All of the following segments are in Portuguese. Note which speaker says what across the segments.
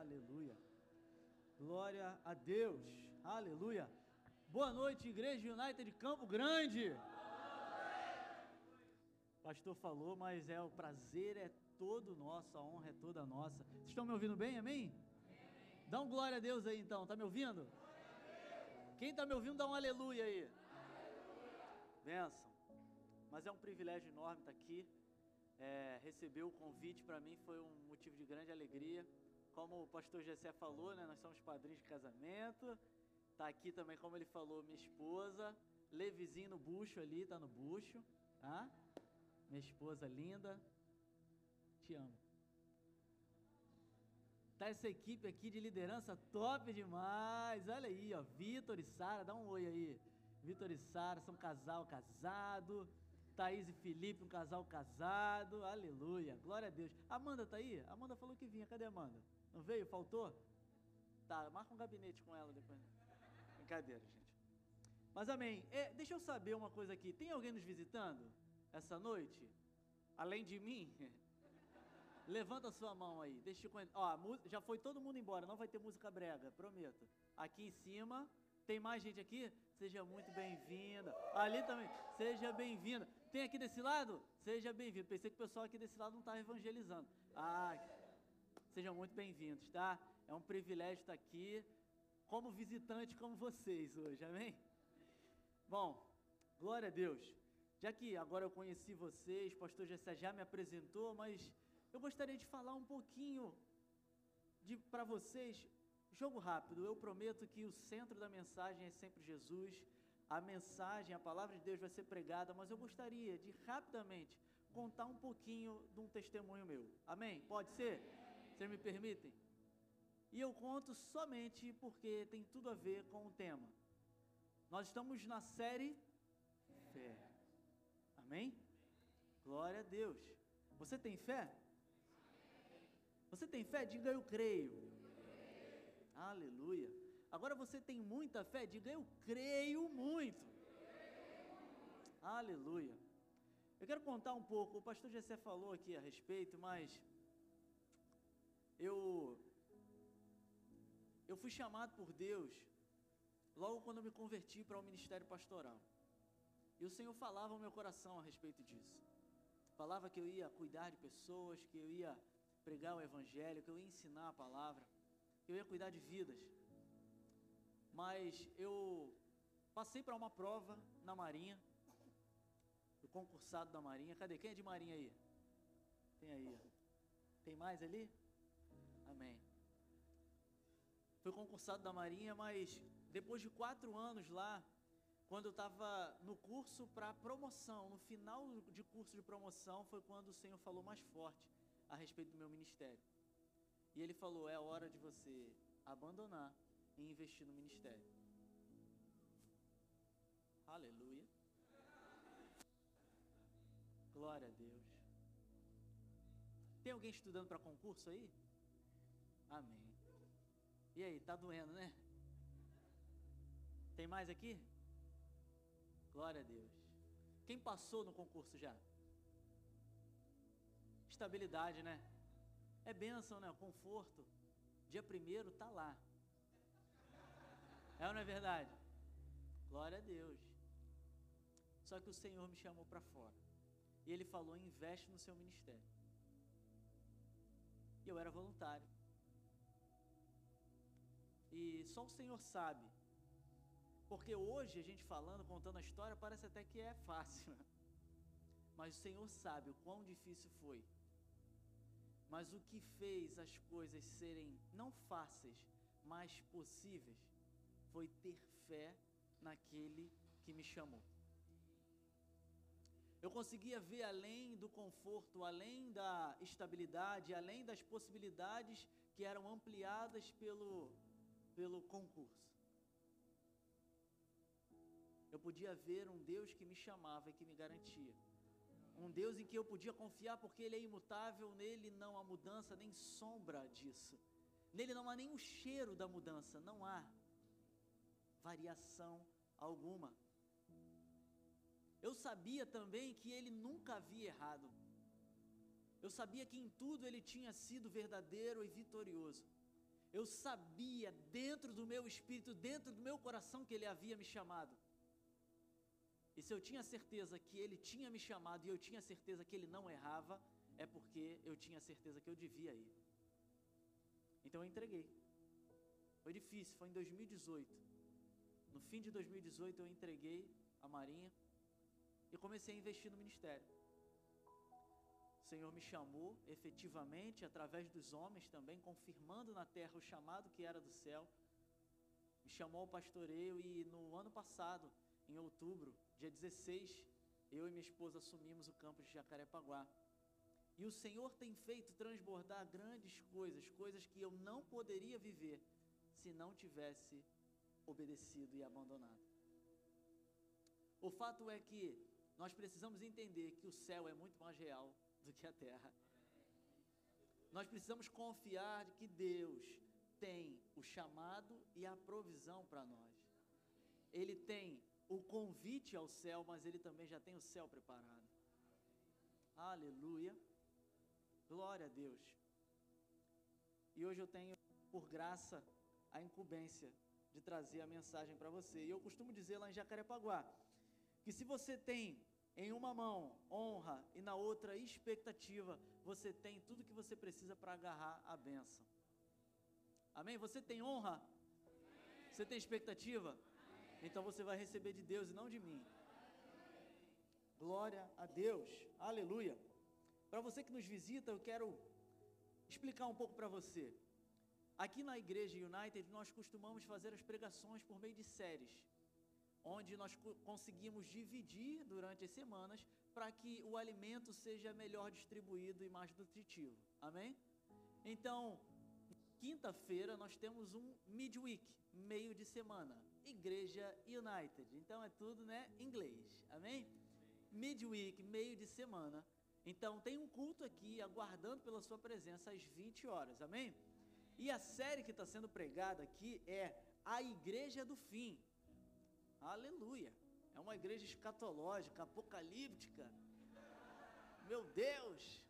Speaker 1: Aleluia. Glória a Deus. Aleluia. Boa noite, Igreja United de Campo Grande. O pastor falou, mas é o prazer é todo nosso, a honra é toda nossa. Vocês estão me ouvindo bem? Amém? Dá um glória a Deus aí então. Tá me ouvindo? Quem está me ouvindo, dá um aleluia aí. Aleluia. Benção. Mas é um privilégio enorme estar aqui. É, receber o convite para mim foi um motivo de grande alegria. Como o pastor Gessé falou, né, nós somos padrinhos de casamento. Tá aqui também, como ele falou, minha esposa. Levizinho no bucho ali, tá no bucho. Tá? Minha esposa linda. Te amo. Tá essa equipe aqui de liderança top demais. Olha aí, ó. Vitor e Sara, dá um oi aí. Vitor e Sara são casal casado. Thaís e Felipe, um casal casado. Aleluia. Glória a Deus. Amanda tá aí? Amanda falou que vinha. Cadê Amanda? Não veio? Faltou? Tá, marca um gabinete com ela depois. Brincadeira, gente. Mas amém. É, deixa eu saber uma coisa aqui. Tem alguém nos visitando essa noite? Além de mim? Levanta a sua mão aí. Deixa eu Ó, já foi todo mundo embora, não vai ter música brega, prometo. Aqui em cima, tem mais gente aqui? Seja muito bem-vinda. Ali também, seja bem-vinda. Tem aqui desse lado? Seja bem-vindo. Pensei que o pessoal aqui desse lado não estava evangelizando. Ah, sejam muito bem-vindos, tá? É um privilégio estar aqui como visitante como vocês hoje, amém? Bom, glória a Deus. Já que agora eu conheci vocês, pastor Jessé já me apresentou, mas eu gostaria de falar um pouquinho para vocês. Jogo rápido, eu prometo que o centro da mensagem é sempre Jesus. A mensagem, a palavra de Deus vai ser pregada, mas eu gostaria de rapidamente contar um pouquinho de um testemunho meu. Amém? Pode ser? Vocês me permitem? E eu conto somente porque tem tudo a ver com o tema. Nós estamos na série Fé. Amém? Glória a Deus. Você tem fé? Você tem fé? Diga eu creio. Aleluia. Agora você tem muita fé? Diga eu creio muito. Aleluia. Eu quero contar um pouco. O pastor Jessé falou aqui a respeito, mas eu eu fui chamado por Deus logo quando eu me converti para o ministério pastoral. E o Senhor falava ao meu coração a respeito disso. Falava que eu ia cuidar de pessoas, que eu ia pregar o evangelho, que eu ia ensinar a palavra, que eu ia cuidar de vidas. Mas eu passei para uma prova na Marinha, o concursado da Marinha. Cadê? Quem é de Marinha aí? Tem aí. Tem mais ali? Amém. Fui concursado da Marinha, mas depois de quatro anos lá, quando eu estava no curso para promoção, no final de curso de promoção, foi quando o Senhor falou mais forte a respeito do meu ministério. E ele falou: é hora de você abandonar e investir no ministério. Aleluia. Glória a Deus. Tem alguém estudando para concurso aí? Amém. E aí, tá doendo, né? Tem mais aqui? Glória a Deus. Quem passou no concurso já? Estabilidade, né? É bênção, né? Conforto. Dia primeiro tá lá. É ou não é verdade? Glória a Deus. Só que o Senhor me chamou para fora. E Ele falou: investe no seu ministério. E eu era voluntário. E só o Senhor sabe. Porque hoje a gente falando, contando a história, parece até que é fácil. Mas o Senhor sabe o quão difícil foi mas o que fez as coisas serem não fáceis, mas possíveis, foi ter fé naquele que me chamou. Eu conseguia ver além do conforto, além da estabilidade, além das possibilidades que eram ampliadas pelo, pelo concurso. Eu podia ver um Deus que me chamava e que me garantia um Deus em que eu podia confiar porque Ele é imutável, nele não há mudança nem sombra disso. Nele não há o cheiro da mudança, não há variação alguma. Eu sabia também que ele nunca havia errado. Eu sabia que em tudo ele tinha sido verdadeiro e vitorioso. Eu sabia dentro do meu espírito, dentro do meu coração, que Ele havia me chamado. E se eu tinha certeza que Ele tinha me chamado e eu tinha certeza que Ele não errava, é porque eu tinha certeza que eu devia ir. Então eu entreguei. Foi difícil, foi em 2018. No fim de 2018 eu entreguei a Marinha e comecei a investir no ministério. Senhor me chamou efetivamente, através dos homens também, confirmando na terra o chamado que era do céu. Me chamou ao pastoreio e no ano passado, em outubro, dia 16, eu e minha esposa assumimos o campus de Jacarepaguá. E o Senhor tem feito transbordar grandes coisas, coisas que eu não poderia viver se não tivesse obedecido e abandonado. O fato é que nós precisamos entender que o céu é muito mais real do que a terra. Nós precisamos confiar que Deus tem o chamado e a provisão para nós. Ele tem o convite ao céu, mas ele também já tem o céu preparado. Aleluia. Glória a Deus. E hoje eu tenho, por graça, a incumbência de trazer a mensagem para você. E eu costumo dizer lá em Jacarepaguá que se você tem em uma mão honra e na outra expectativa, você tem tudo que você precisa para agarrar a benção. Amém? Você tem honra? Você tem expectativa? Então você vai receber de Deus e não de mim. Glória a Deus. Aleluia. Para você que nos visita, eu quero explicar um pouco para você. Aqui na igreja United, nós costumamos fazer as pregações por meio de séries, onde nós conseguimos dividir durante as semanas para que o alimento seja melhor distribuído e mais nutritivo. Amém? Então, quinta-feira nós temos um midweek, meio de semana, Igreja United. Então é tudo, né, inglês. Amém? Midweek, meio de semana. Então tem um culto aqui aguardando pela sua presença às 20 horas. Amém? E a série que está sendo pregada aqui é A Igreja do Fim. Aleluia. É uma igreja escatológica, apocalíptica. Meu Deus!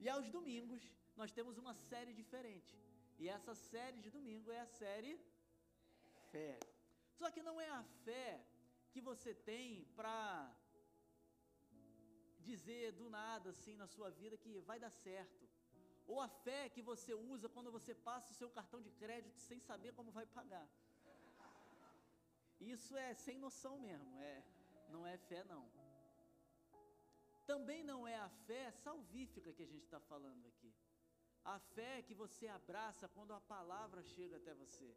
Speaker 1: E aos domingos nós temos uma série diferente. E essa série de domingo é a série Fé. Só que não é a fé que você tem para dizer do nada assim na sua vida que vai dar certo ou a fé que você usa quando você passa o seu cartão de crédito sem saber como vai pagar. Isso é sem noção mesmo, é, não é fé não. Também não é a fé salvífica que a gente está falando aqui. A fé que você abraça quando a palavra chega até você.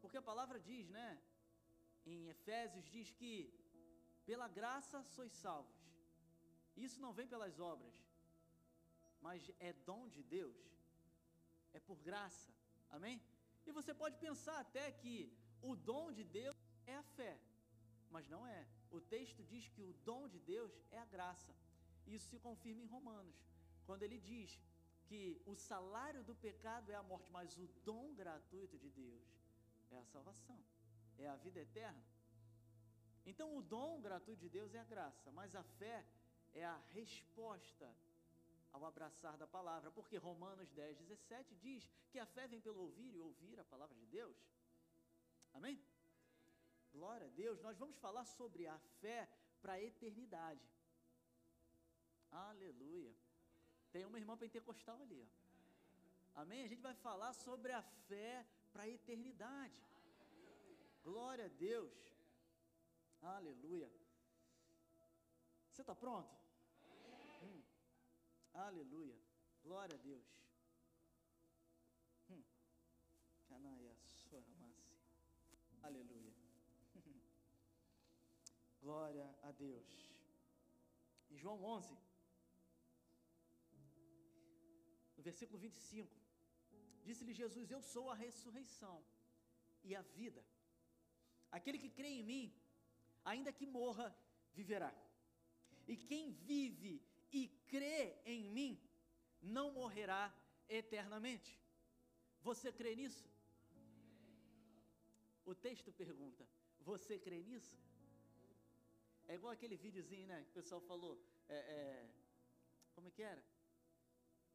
Speaker 1: Porque a palavra diz, né? Em Efésios diz que pela graça sois salvos. Isso não vem pelas obras, mas é dom de Deus, é por graça, amém? E você pode pensar até que o dom de Deus é a fé, mas não é. O texto diz que o dom de Deus é a graça. Isso se confirma em Romanos, quando ele diz que o salário do pecado é a morte, mas o dom gratuito de Deus é a salvação, é a vida eterna. Então, o dom gratuito de Deus é a graça, mas a fé é a resposta ao abraçar da palavra, porque Romanos 10, 17 diz que a fé vem pelo ouvir e ouvir a palavra de Deus. Amém? Glória a Deus. Nós vamos falar sobre a fé para a eternidade. Aleluia. Tem uma irmã pentecostal ali, ó. Amém? A gente vai falar sobre a fé para a eternidade. Glória a Deus. Aleluia. Você está pronto? Aleluia. Glória a Deus. Aleluia. Glória a Deus. Em João 11, no versículo 25, disse-lhe Jesus: Eu sou a ressurreição e a vida. Aquele que crê em mim, ainda que morra, viverá. E quem vive e crê em mim, não morrerá eternamente. Você crê nisso? O texto pergunta: Você crê nisso? É igual aquele videozinho, né? Que o pessoal falou: é, é, Como é que era?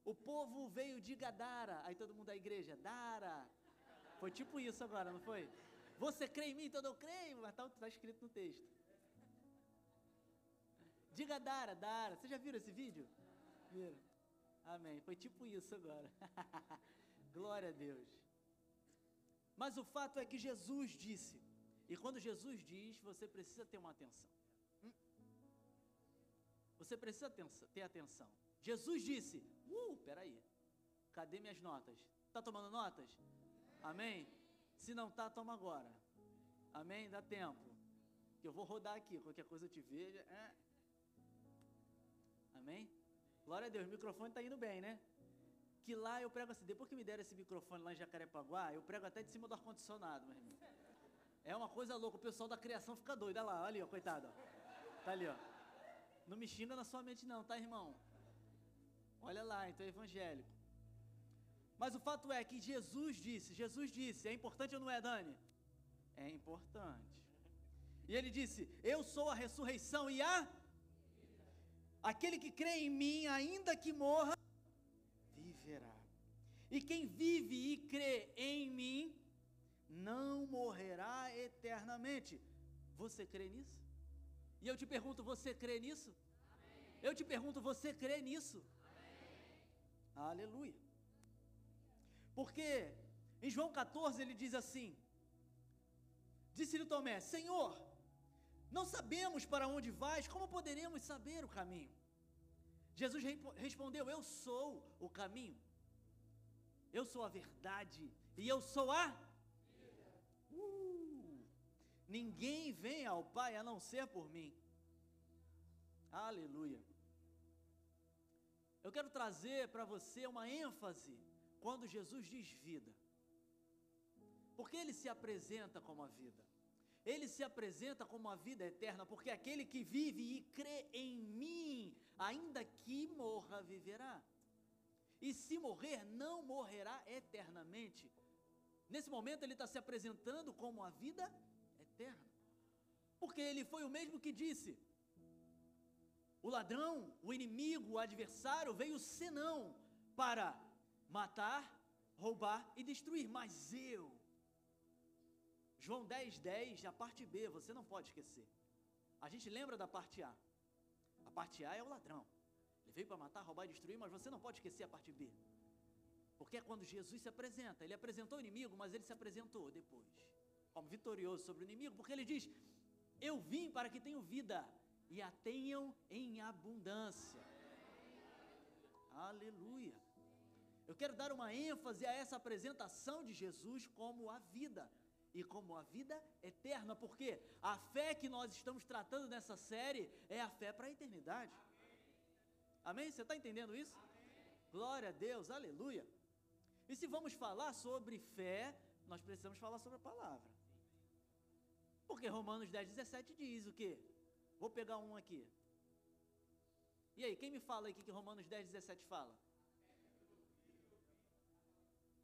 Speaker 1: O povo veio de Gadara. Aí todo mundo da igreja, Dara. Foi tipo isso agora, não foi? Você crê em mim, então eu creio, mas está tá escrito no texto. Diga Dara, Dara. Vocês já viram esse vídeo? Viram? Amém. Foi tipo isso agora. Glória a Deus. Mas o fato é que Jesus disse, e quando Jesus diz, você precisa ter uma atenção. Você precisa ter atenção. Jesus disse, uh, peraí, cadê minhas notas? Está tomando notas? Amém? Se não está, toma agora. Amém? Dá tempo. Eu vou rodar aqui, qualquer coisa eu te veja. É. Amém? Glória a Deus, o microfone está indo bem, né? Que lá eu prego assim, depois que me deram esse microfone lá em Jacarepaguá, eu prego até de cima do ar-condicionado, meu irmão. É uma coisa louca, o pessoal da criação fica doido. Olha lá, olha ali, ó, coitado. Tá ali, ó. Não me xinga na sua mente não, tá, irmão? Olha lá, então é evangélico. Mas o fato é que Jesus disse, Jesus disse, é importante ou não é, Dani? É importante. E ele disse: Eu sou a ressurreição e a. Aquele que crê em mim, ainda que morra. E quem vive e crê em mim, não morrerá eternamente. Você crê nisso? E eu te pergunto, você crê nisso? Amém. Eu te pergunto, você crê nisso? Amém. Aleluia. Porque em João 14 ele diz assim: Disse-lhe Tomé: Senhor, não sabemos para onde vais, como poderemos saber o caminho? Jesus respondeu: Eu sou o caminho, eu sou a verdade e eu sou a. Uh, ninguém vem ao Pai a não ser por mim. Aleluia. Eu quero trazer para você uma ênfase quando Jesus diz vida. Porque ele se apresenta como a vida. Ele se apresenta como a vida eterna, porque aquele que vive e crê em mim, ainda que morra, viverá. E se morrer, não morrerá eternamente. Nesse momento, ele está se apresentando como a vida eterna. Porque ele foi o mesmo que disse: o ladrão, o inimigo, o adversário veio senão para matar, roubar e destruir, mas eu. João 10, 10, a parte B, você não pode esquecer. A gente lembra da parte A. A parte A é o ladrão. Ele veio para matar, roubar e destruir, mas você não pode esquecer a parte B. Porque é quando Jesus se apresenta. Ele apresentou o inimigo, mas ele se apresentou depois, como vitorioso sobre o inimigo, porque ele diz: Eu vim para que tenham vida e a tenham em abundância. Aleluia. Eu quero dar uma ênfase a essa apresentação de Jesus como a vida e como a vida eterna, porque a fé que nós estamos tratando nessa série é a fé para a eternidade. Amém? Você está entendendo isso? Glória a Deus, aleluia. E se vamos falar sobre fé, nós precisamos falar sobre a palavra. Porque Romanos 10, 17 diz o quê? Vou pegar um aqui. E aí, quem me fala aí o que Romanos 10, 17 fala?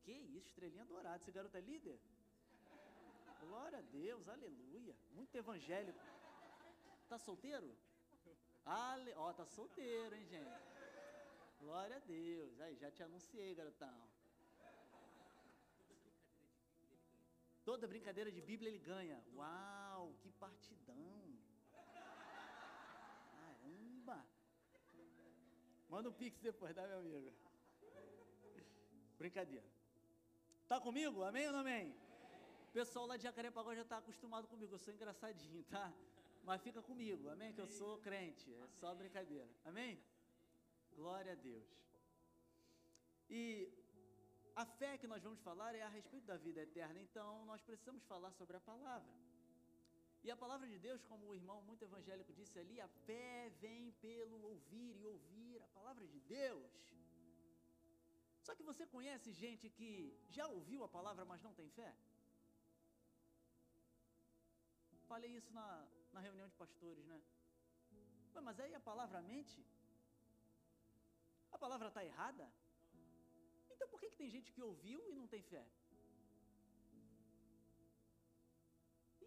Speaker 1: Que isso, estrelinha dourada. Esse garoto é líder? Glória a Deus, aleluia. Muito evangélico. Tá solteiro? Ale... Ó, tá solteiro, hein, gente? Glória a Deus. Aí, já te anunciei, garotão. Toda brincadeira de Bíblia ele ganha. Uau, que partidão. Caramba. Manda um pix depois, tá, meu amigo? Brincadeira. Tá comigo? Amém ou não amém? O pessoal lá de Jacarepaguá já está acostumado comigo, eu sou engraçadinho, tá? Mas fica comigo, amém? Que eu sou crente, é só brincadeira, amém? Glória a Deus. E a fé que nós vamos falar é a respeito da vida eterna, então nós precisamos falar sobre a palavra. E a palavra de Deus, como o irmão muito evangélico disse ali, a fé vem pelo ouvir e ouvir a palavra de Deus. Só que você conhece gente que já ouviu a palavra, mas não tem fé? Falei isso na, na reunião de pastores, né? mas aí a palavra mente? A palavra está errada? Então por que, que tem gente que ouviu e não tem fé?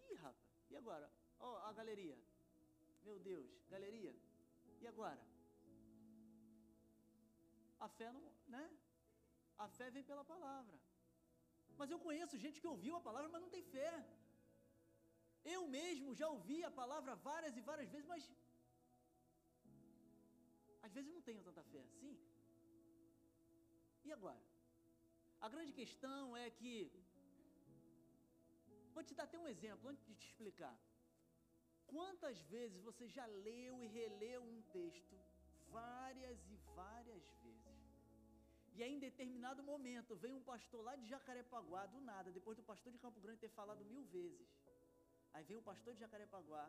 Speaker 1: Ih, rapaz, e agora? Ó, oh, a galeria. Meu Deus, galeria. E agora? A fé não, né? A fé vem pela palavra. Mas eu conheço gente que ouviu a palavra, mas não tem fé. Eu mesmo já ouvi a palavra várias e várias vezes, mas às vezes não tenho tanta fé assim. E agora? A grande questão é que Vou te dar até um exemplo antes de te explicar. Quantas vezes você já leu e releu um texto várias e várias vezes? E aí, em determinado momento, vem um pastor lá de Jacarepaguá, do nada, depois do pastor de Campo Grande ter falado mil vezes. Aí vem o pastor de Jacarepaguá,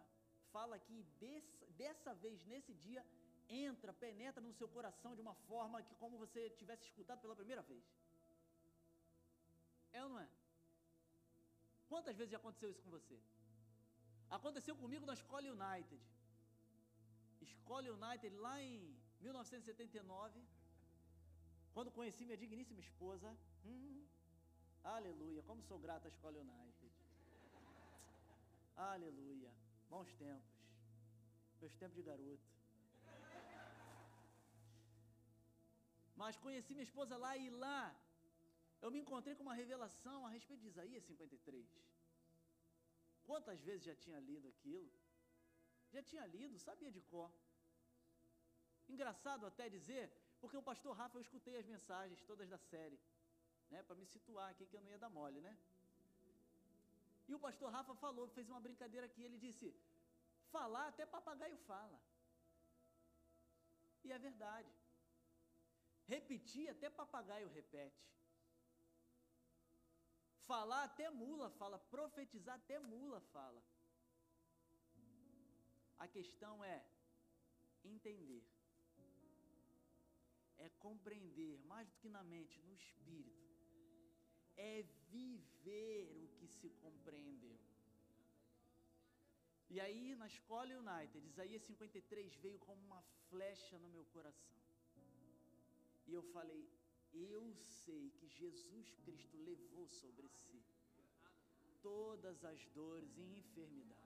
Speaker 1: fala que dessa, dessa vez, nesse dia, entra, penetra no seu coração de uma forma que como você tivesse escutado pela primeira vez. É ou não é? Quantas vezes já aconteceu isso com você? Aconteceu comigo na Escola United. Escola United lá em 1979, quando conheci minha digníssima esposa. Hum, aleluia, como sou grato à Escola United. Aleluia, bons tempos. Meus tempos de garoto. Mas conheci minha esposa lá e lá eu me encontrei com uma revelação a respeito de Isaías 53. Quantas vezes já tinha lido aquilo? Já tinha lido, sabia de cor. Engraçado até dizer, porque o pastor Rafa, eu escutei as mensagens todas da série, né, para me situar aqui que eu não ia dar mole, né? E o pastor Rafa falou, fez uma brincadeira aqui, ele disse: falar até papagaio fala. E é verdade. Repetir até papagaio repete. Falar até mula fala, profetizar até mula fala. A questão é entender, é compreender, mais do que na mente, no espírito, é viver o se compreendeu. E aí, na escola United, Isaías 53 veio como uma flecha no meu coração. E eu falei: eu sei que Jesus Cristo levou sobre si todas as dores e enfermidades.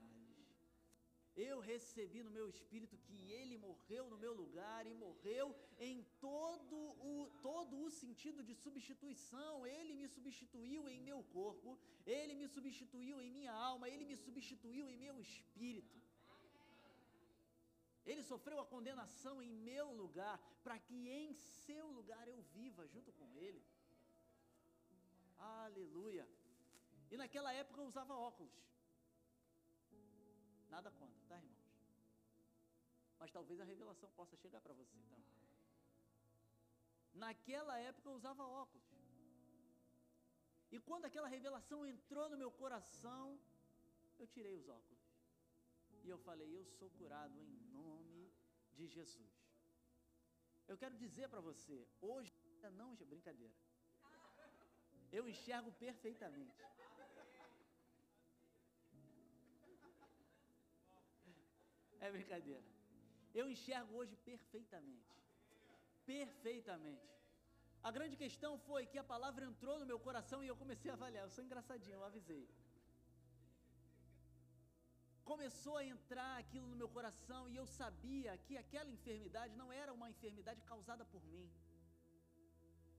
Speaker 1: Eu recebi no meu espírito que ele morreu no meu lugar e morreu em todo o, todo o sentido de substituição. Ele me substituiu em meu corpo, ele me substituiu em minha alma, ele me substituiu em meu espírito. Ele sofreu a condenação em meu lugar, para que em seu lugar eu viva junto com Ele. Aleluia. E naquela época eu usava óculos. Nada contra? Mas talvez a revelação possa chegar para você também. Naquela época eu usava óculos. E quando aquela revelação entrou no meu coração, eu tirei os óculos. E eu falei: Eu sou curado em nome de Jesus. Eu quero dizer para você, hoje ainda não, brincadeira. Eu enxergo perfeitamente. É brincadeira. Eu enxergo hoje perfeitamente. Perfeitamente. A grande questão foi que a palavra entrou no meu coração e eu comecei a avaliar. Eu sou engraçadinho, eu avisei começou a entrar aquilo no meu coração e eu sabia que aquela enfermidade não era uma enfermidade causada por mim.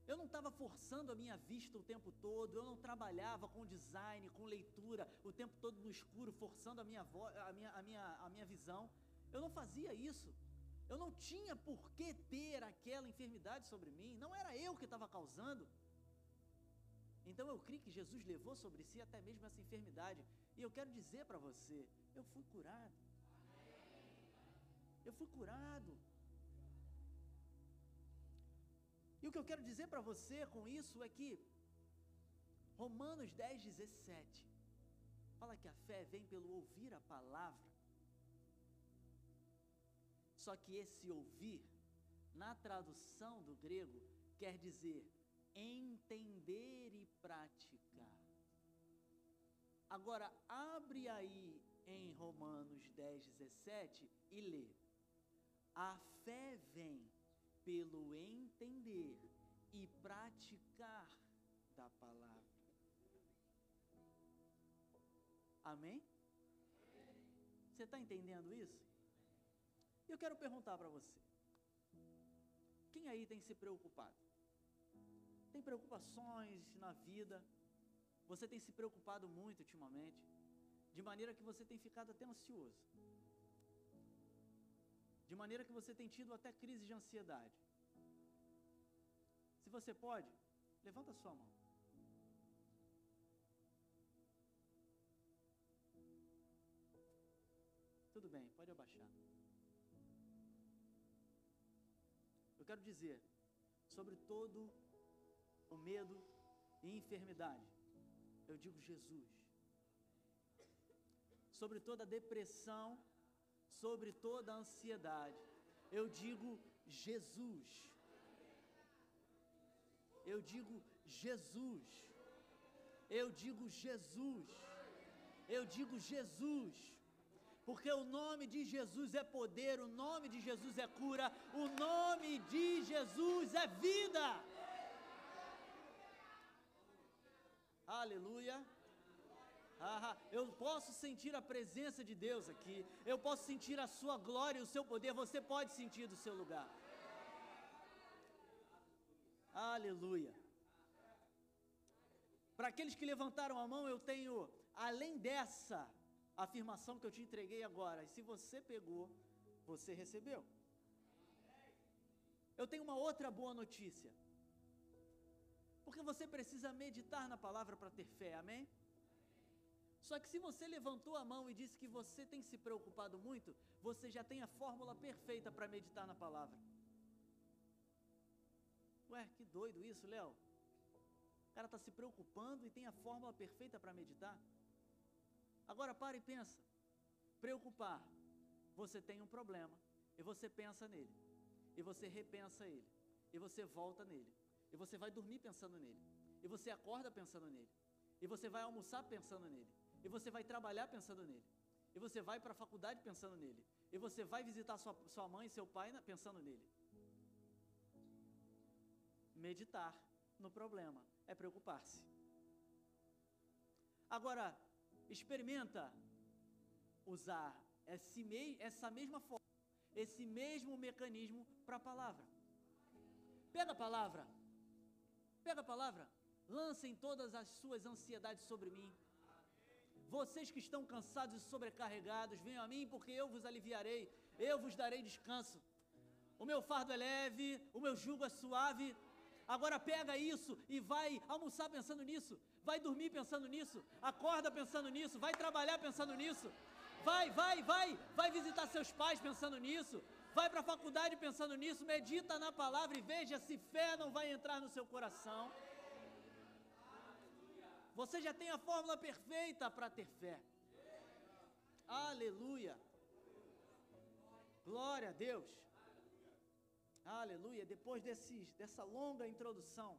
Speaker 1: Eu não estava forçando a minha vista o tempo todo, eu não trabalhava com design, com leitura, o tempo todo no escuro, forçando a minha, a minha, a minha, a minha visão. Eu não fazia isso. Eu não tinha por que ter aquela enfermidade sobre mim, não era eu que estava causando. Então eu creio que Jesus levou sobre si até mesmo essa enfermidade. E eu quero dizer para você, eu fui curado. Eu fui curado. E o que eu quero dizer para você com isso é que Romanos 10, 17 fala que a fé vem pelo ouvir a palavra. Só que esse ouvir, na tradução do grego, quer dizer entender e praticar. Agora, abre aí em Romanos 10, 17 e lê: A fé vem pelo entender e praticar da palavra. Amém? Você está entendendo isso? Eu quero perguntar para você: Quem aí tem se preocupado? Tem preocupações na vida? Você tem se preocupado muito ultimamente? De maneira que você tem ficado até ansioso. De maneira que você tem tido até crise de ansiedade. Se você pode, levanta sua mão. Tudo bem, pode abaixar. Quero dizer sobre todo o medo e enfermidade. Eu digo Jesus. Sobre toda a depressão, sobre toda a ansiedade. Eu digo Jesus. Eu digo Jesus. Eu digo Jesus. Eu digo Jesus porque o nome de Jesus é poder, o nome de Jesus é cura, o nome de Jesus é vida. Aleluia. Ah, eu posso sentir a presença de Deus aqui, eu posso sentir a sua glória e o seu poder, você pode sentir do seu lugar. Aleluia. Para aqueles que levantaram a mão, eu tenho, além dessa, a afirmação que eu te entreguei agora. E se você pegou, você recebeu. Eu tenho uma outra boa notícia. Porque você precisa meditar na palavra para ter fé, amém? Só que se você levantou a mão e disse que você tem se preocupado muito, você já tem a fórmula perfeita para meditar na palavra. Ué, que doido isso, Léo. O cara está se preocupando e tem a fórmula perfeita para meditar. Agora para e pensa. Preocupar. Você tem um problema e você pensa nele. E você repensa ele. E você volta nele. E você vai dormir pensando nele. E você acorda pensando nele. E você vai almoçar pensando nele. E você vai trabalhar pensando nele. E você vai para a faculdade pensando nele. E você vai visitar sua, sua mãe e seu pai pensando nele. Meditar no problema é preocupar-se. Agora, experimenta usar essa mesma forma, esse mesmo mecanismo para a palavra. Pega a palavra, pega a palavra, lancem todas as suas ansiedades sobre mim. Vocês que estão cansados e sobrecarregados, venham a mim, porque eu vos aliviarei, eu vos darei descanso. O meu fardo é leve, o meu jugo é suave. Agora pega isso e vai almoçar pensando nisso vai dormir pensando nisso, acorda pensando nisso, vai trabalhar pensando nisso, vai, vai, vai, vai visitar seus pais pensando nisso, vai para a faculdade pensando nisso, medita na palavra e veja se fé não vai entrar no seu coração. Você já tem a fórmula perfeita para ter fé. Aleluia. Glória a Deus. Aleluia. Depois dessa longa introdução,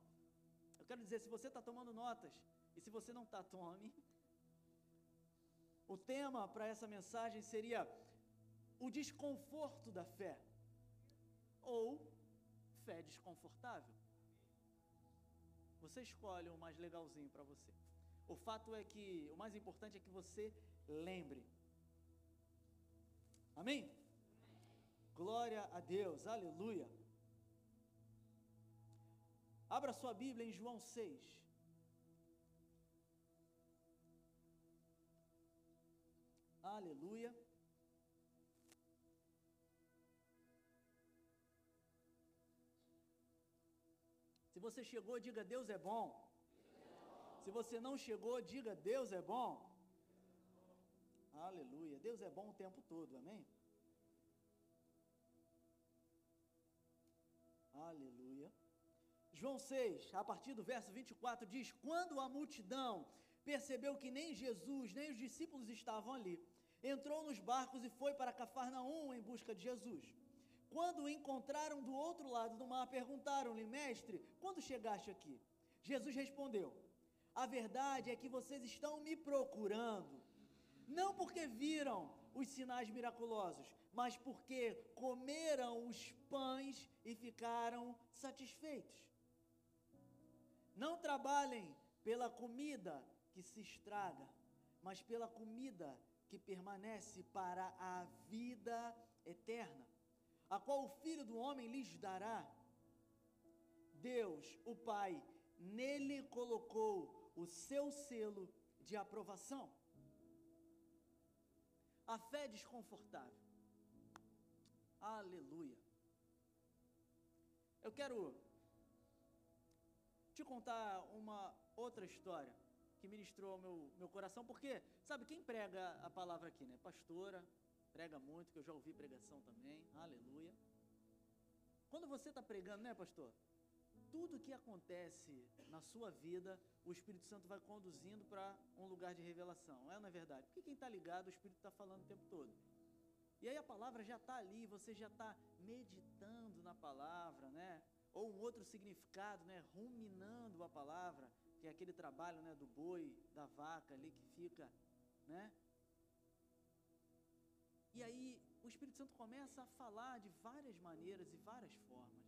Speaker 1: eu quero dizer, se você está tomando notas, e se você não está, tome. O tema para essa mensagem seria o desconforto da fé ou fé desconfortável. Você escolhe o mais legalzinho para você. O fato é que o mais importante é que você lembre. Amém? Glória a Deus, aleluia. Abra sua Bíblia em João 6. Aleluia. Se você chegou, diga Deus é bom. Se você não chegou, diga Deus é bom. Aleluia. Deus é bom o tempo todo, amém? Aleluia. João 6, a partir do verso 24, diz: Quando a multidão percebeu que nem Jesus, nem os discípulos estavam ali, entrou nos barcos e foi para Cafarnaum em busca de Jesus. Quando o encontraram do outro lado do mar, perguntaram-lhe, mestre, quando chegaste aqui? Jesus respondeu: A verdade é que vocês estão me procurando, não porque viram os sinais miraculosos, mas porque comeram os pães e ficaram satisfeitos. Não trabalhem pela comida que se estraga, mas pela comida que permanece para a vida eterna, a qual o Filho do Homem lhes dará. Deus, o Pai, nele colocou o seu selo de aprovação. A fé desconfortável. Aleluia. Eu quero te contar uma outra história que ministrou ao meu, meu coração, porque, sabe, quem prega a palavra aqui, né? Pastora, prega muito, que eu já ouvi pregação também, aleluia. Quando você está pregando, né, pastor? Tudo que acontece na sua vida, o Espírito Santo vai conduzindo para um lugar de revelação, é na é verdade? Porque quem está ligado, o Espírito está falando o tempo todo. E aí a palavra já está ali, você já está meditando na palavra, né? Ou um outro significado, né? Ruminando a palavra, que é aquele trabalho, né? Do boi, da vaca ali que fica, né? E aí o Espírito Santo começa a falar de várias maneiras e várias formas.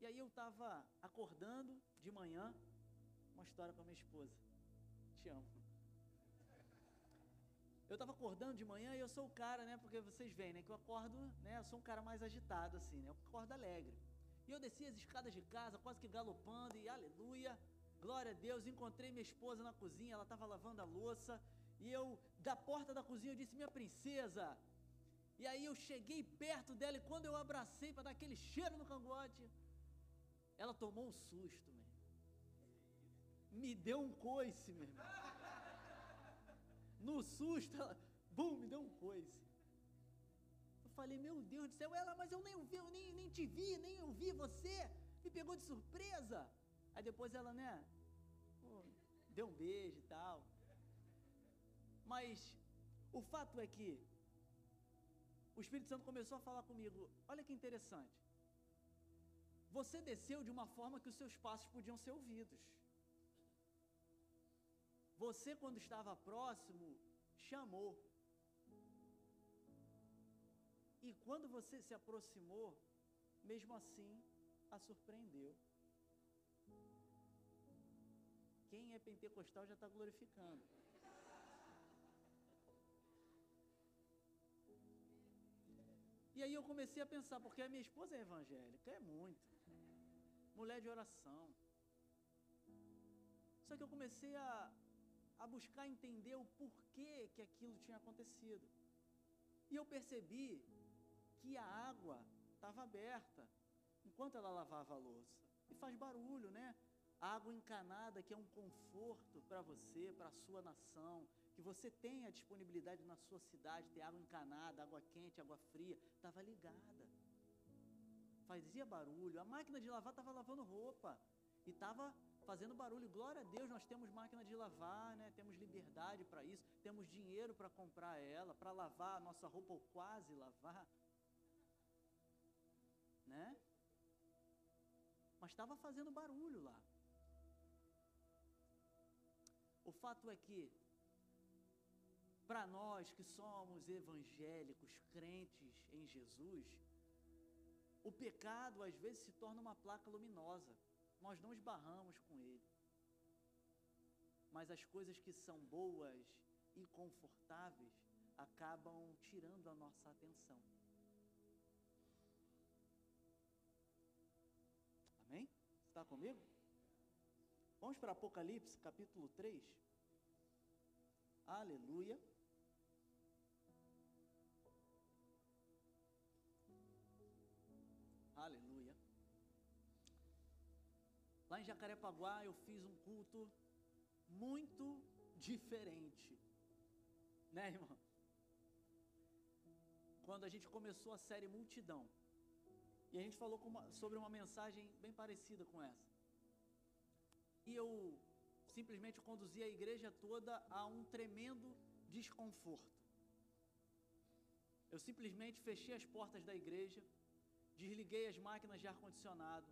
Speaker 1: E aí eu estava acordando de manhã, uma história com a minha esposa. Te amo. Eu estava acordando de manhã e eu sou o cara, né? Porque vocês veem, né? Que eu acordo, né? Eu sou um cara mais agitado, assim, né? Eu acordo alegre. E eu desci as escadas de casa, quase que galopando, e aleluia, glória a Deus. Encontrei minha esposa na cozinha, ela estava lavando a louça. E eu, da porta da cozinha, eu disse: Minha princesa. E aí eu cheguei perto dela, e quando eu abracei para dar aquele cheiro no cangote, ela tomou um susto, meu. Me deu um coice, meu irmão. No susto, ela, bum, me deu um coice. Falei, meu Deus do céu, ela, mas eu nem eu nem, nem te vi, nem ouvi você, me pegou de surpresa. Aí depois ela, né, deu um beijo e tal. Mas o fato é que o Espírito Santo começou a falar comigo. Olha que interessante. Você desceu de uma forma que os seus passos podiam ser ouvidos. Você, quando estava próximo, chamou. E quando você se aproximou, mesmo assim, a surpreendeu. Quem é pentecostal já está glorificando. E aí eu comecei a pensar, porque a minha esposa é evangélica, é muito. Mulher de oração. Só que eu comecei a, a buscar entender o porquê que aquilo tinha acontecido. E eu percebi que a água estava aberta enquanto ela lavava a louça. E faz barulho, né? Água encanada, que é um conforto para você, para a sua nação, que você tenha disponibilidade na sua cidade, ter água encanada, água quente, água fria, estava ligada. Fazia barulho. A máquina de lavar estava lavando roupa. E estava fazendo barulho. Glória a Deus, nós temos máquina de lavar, né? temos liberdade para isso, temos dinheiro para comprar ela, para lavar a nossa roupa ou quase lavar. Né? Mas estava fazendo barulho lá. O fato é que, para nós que somos evangélicos, crentes em Jesus, o pecado às vezes se torna uma placa luminosa nós não esbarramos com ele. Mas as coisas que são boas e confortáveis acabam tirando a nossa atenção. Comigo? Vamos para Apocalipse capítulo 3. Aleluia. Lá em Jacarepaguá eu fiz um culto muito diferente. Né, irmão? Quando a gente começou a série Multidão. E a gente falou uma, sobre uma mensagem bem parecida com essa. E eu simplesmente conduzi a igreja toda a um tremendo desconforto. Eu simplesmente fechei as portas da igreja, desliguei as máquinas de ar-condicionado,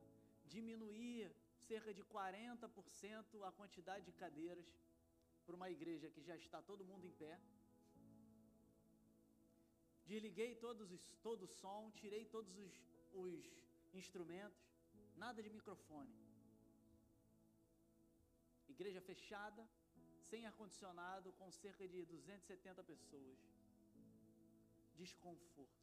Speaker 1: diminuí cerca de 40% a quantidade de cadeiras para uma igreja que já está todo mundo em pé. Desliguei todos os, todo o som, tirei todos os, os instrumentos, nada de microfone. Igreja fechada, sem ar-condicionado, com cerca de 270 pessoas. Desconforto.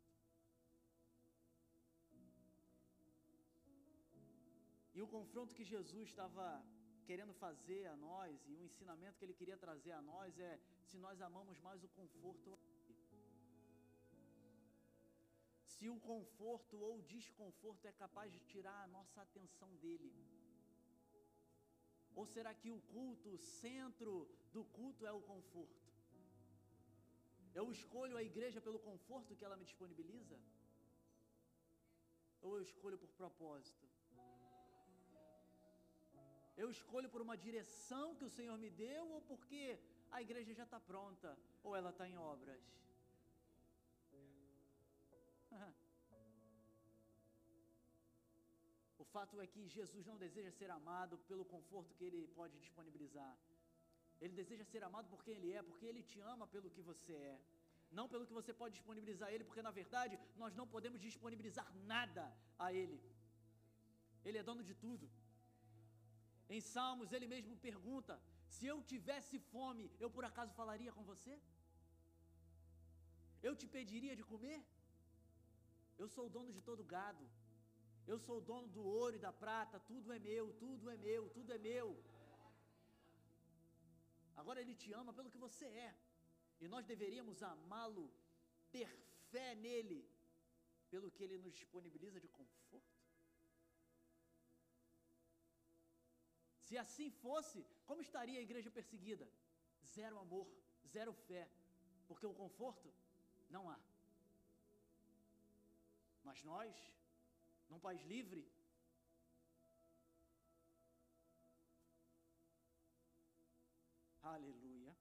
Speaker 1: E o confronto que Jesus estava querendo fazer a nós e o ensinamento que ele queria trazer a nós é se nós amamos mais o conforto se o conforto ou o desconforto é capaz de tirar a nossa atenção dele. Ou será que o culto, o centro do culto é o conforto? Eu escolho a igreja pelo conforto que ela me disponibiliza? Ou eu escolho por propósito? Eu escolho por uma direção que o Senhor me deu ou porque a igreja já está pronta ou ela está em obras? Fato é que Jesus não deseja ser amado pelo conforto que ele pode disponibilizar. Ele deseja ser amado por quem ele é, porque ele te ama pelo que você é. Não pelo que você pode disponibilizar a ele, porque na verdade nós não podemos disponibilizar nada a ele. Ele é dono de tudo. Em Salmos ele mesmo pergunta: se eu tivesse fome, eu por acaso falaria com você? Eu te pediria de comer? Eu sou o dono de todo gado. Eu sou o dono do ouro e da prata. Tudo é meu, tudo é meu, tudo é meu. Agora Ele te ama pelo que você é. E nós deveríamos amá-lo, ter fé nele, pelo que Ele nos disponibiliza de conforto. Se assim fosse, como estaria a igreja perseguida? Zero amor, zero fé, porque o conforto não há. Mas nós, num país livre, aleluia.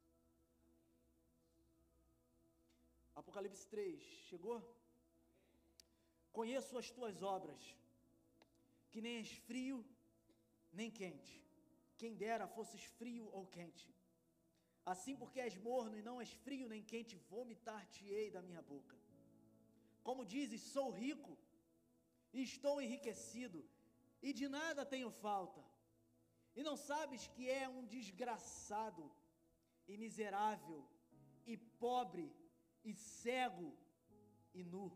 Speaker 1: Apocalipse 3, chegou? Conheço as tuas obras, que nem és frio nem quente. Quem dera fosses frio ou quente. Assim, porque és morno e não és frio nem quente, vomitar-te-ei da minha boca. Como dizes, sou rico estou enriquecido e de nada tenho falta. E não sabes que é um desgraçado e miserável e pobre e cego e nu.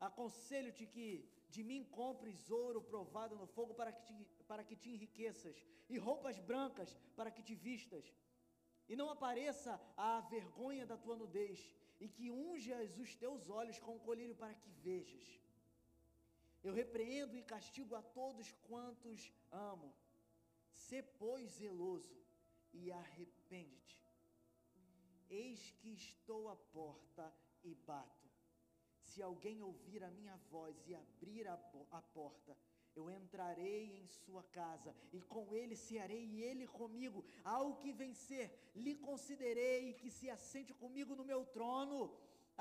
Speaker 1: Aconselho-te que de mim compres ouro provado no fogo para que, te, para que te enriqueças, e roupas brancas para que te vistas, e não apareça a vergonha da tua nudez, e que unjas os teus olhos com o colírio para que vejas. Eu repreendo e castigo a todos quantos amo. Sê, pois, zeloso e arrepende-te. Eis que estou à porta e bato. Se alguém ouvir a minha voz e abrir a, a porta, eu entrarei em sua casa e com ele cearei e ele comigo. Ao que vencer, lhe considerei que se assente comigo no meu trono,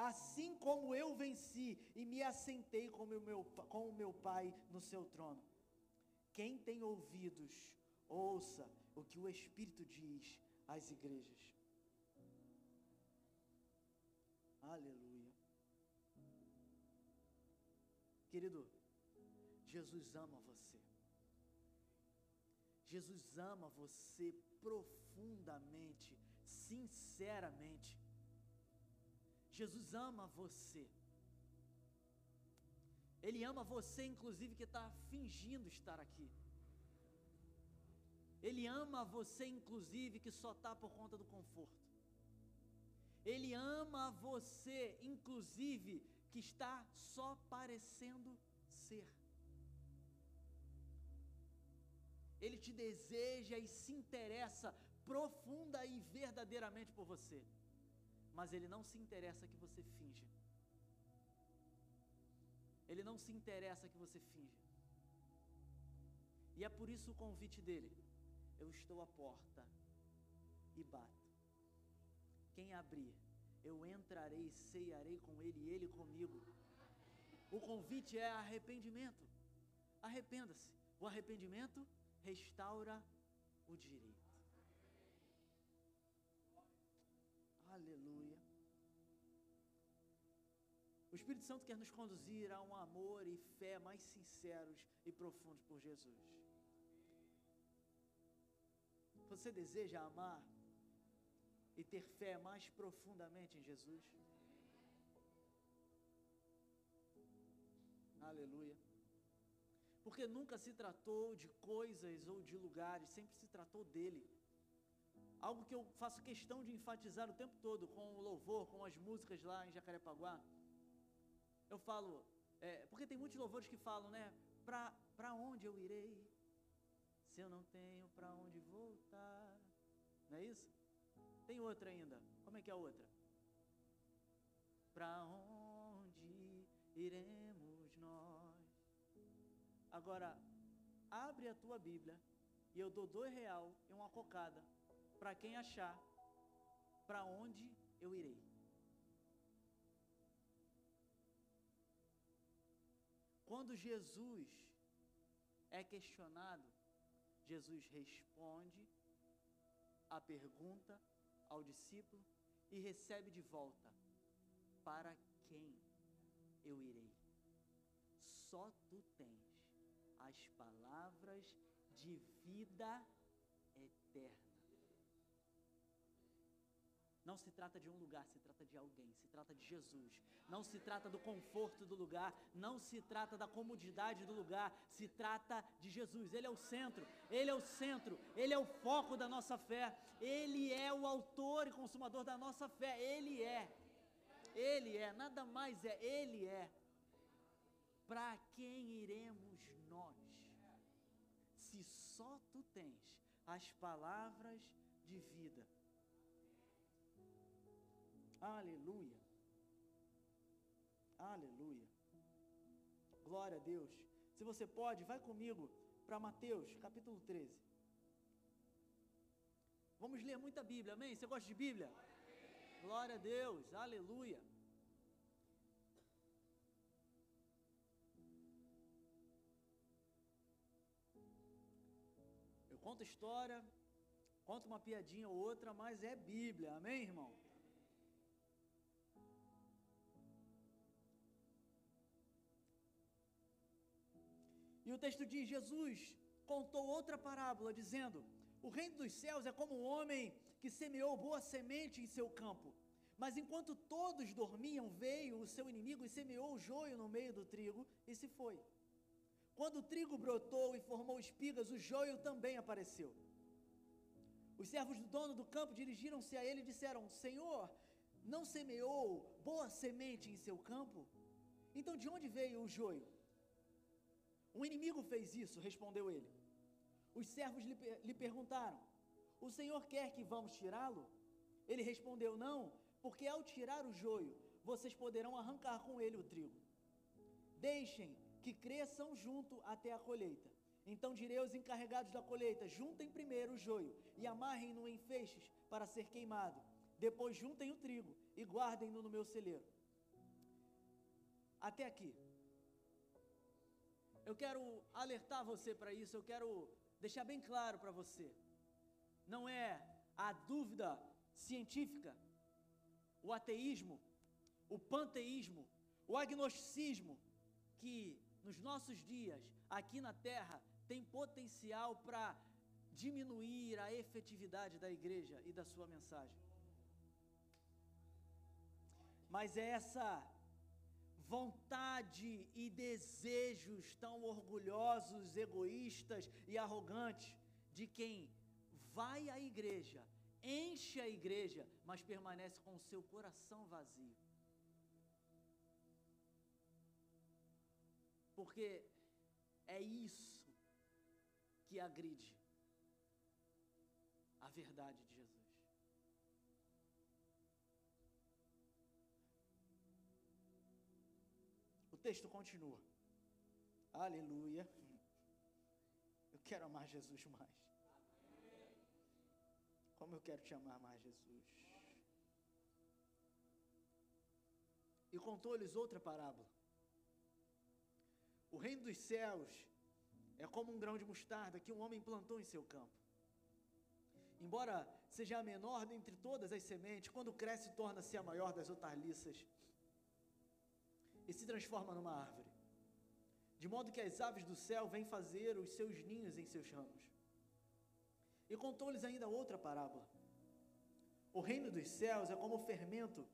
Speaker 1: assim como eu venci e me assentei com o meu, com o meu Pai no seu trono. Quem tem ouvidos, ouça o que o Espírito diz às igrejas. Aleluia. Querido, Jesus ama você. Jesus ama você profundamente, sinceramente. Jesus ama você. Ele ama você, inclusive, que está fingindo estar aqui. Ele ama você, inclusive, que só está por conta do conforto. Ele ama você, inclusive, que está só parecendo ser. Ele te deseja e se interessa profunda e verdadeiramente por você. Mas ele não se interessa que você finja. Ele não se interessa que você finja. E é por isso o convite dele. Eu estou à porta e bato. Quem abrir, eu entrarei e ceiarei com ele e ele comigo. O convite é arrependimento. Arrependa-se. O arrependimento restaura o direito. O Espírito Santo quer nos conduzir a um amor e fé mais sinceros e profundos por Jesus. Você deseja amar e ter fé mais profundamente em Jesus? Aleluia. Porque nunca se tratou de coisas ou de lugares, sempre se tratou dele. Algo que eu faço questão de enfatizar o tempo todo com o louvor, com as músicas lá em Jacarepaguá. Eu falo, é, porque tem muitos louvores que falam, né? Para onde eu irei? Se eu não tenho para onde voltar. Não é isso? Tem outra ainda. Como é que é a outra? Para onde iremos nós? Agora, abre a tua Bíblia e eu dou dois real e uma cocada para quem achar para onde eu irei. Quando Jesus é questionado, Jesus responde a pergunta ao discípulo e recebe de volta: Para quem eu irei? Só tu tens as palavras de vida eterna. Não se trata de um lugar, se trata de alguém, se trata de Jesus. Não se trata do conforto do lugar, não se trata da comodidade do lugar, se trata de Jesus. Ele é o centro, ele é o centro, ele é o foco da nossa fé, ele é o autor e consumador da nossa fé, ele é. Ele é, nada mais é, ele é. Para quem iremos nós? Se só tu tens as palavras de vida Aleluia. Aleluia. Glória a Deus. Se você pode, vai comigo para Mateus, capítulo 13. Vamos ler muita Bíblia, amém? Você gosta de Bíblia? Glória a Deus, aleluia. Eu conto história, conto uma piadinha ou outra, mas é Bíblia, amém, irmão? O texto diz: Jesus contou outra parábola, dizendo: O reino dos céus é como um homem que semeou boa semente em seu campo. Mas enquanto todos dormiam, veio o seu inimigo e semeou o joio no meio do trigo e se foi. Quando o trigo brotou e formou espigas, o joio também apareceu. Os servos do dono do campo dirigiram-se a ele e disseram: Senhor, não semeou boa semente em seu campo? Então de onde veio o joio? Um inimigo fez isso, respondeu ele. Os servos lhe, lhe perguntaram: O senhor quer que vamos tirá-lo? Ele respondeu: Não, porque ao tirar o joio, vocês poderão arrancar com ele o trigo. Deixem que cresçam junto até a colheita. Então direi aos encarregados da colheita: juntem primeiro o joio e amarrem-no em feixes para ser queimado. Depois juntem o trigo e guardem-no no meu celeiro. Até aqui. Eu quero alertar você para isso, eu quero deixar bem claro para você. Não é a dúvida científica, o ateísmo, o panteísmo, o agnosticismo que nos nossos dias, aqui na Terra, tem potencial para diminuir a efetividade da igreja e da sua mensagem. Mas é essa vontade e desejos tão orgulhosos, egoístas e arrogantes de quem vai à igreja, enche a igreja, mas permanece com o seu coração vazio. Porque é isso que agride a verdade de Jesus. Texto continua. Aleluia. Eu quero amar Jesus mais. Como eu quero te amar mais, Jesus. E contou-lhes outra parábola. O reino dos céus é como um grão de mostarda que um homem plantou em seu campo. Embora seja a menor dentre todas as sementes, quando cresce torna-se a maior das hortaliças e se transforma numa árvore. De modo que as aves do céu vêm fazer os seus ninhos em seus ramos. E contou-lhes ainda outra parábola. O reino dos céus é como o fermento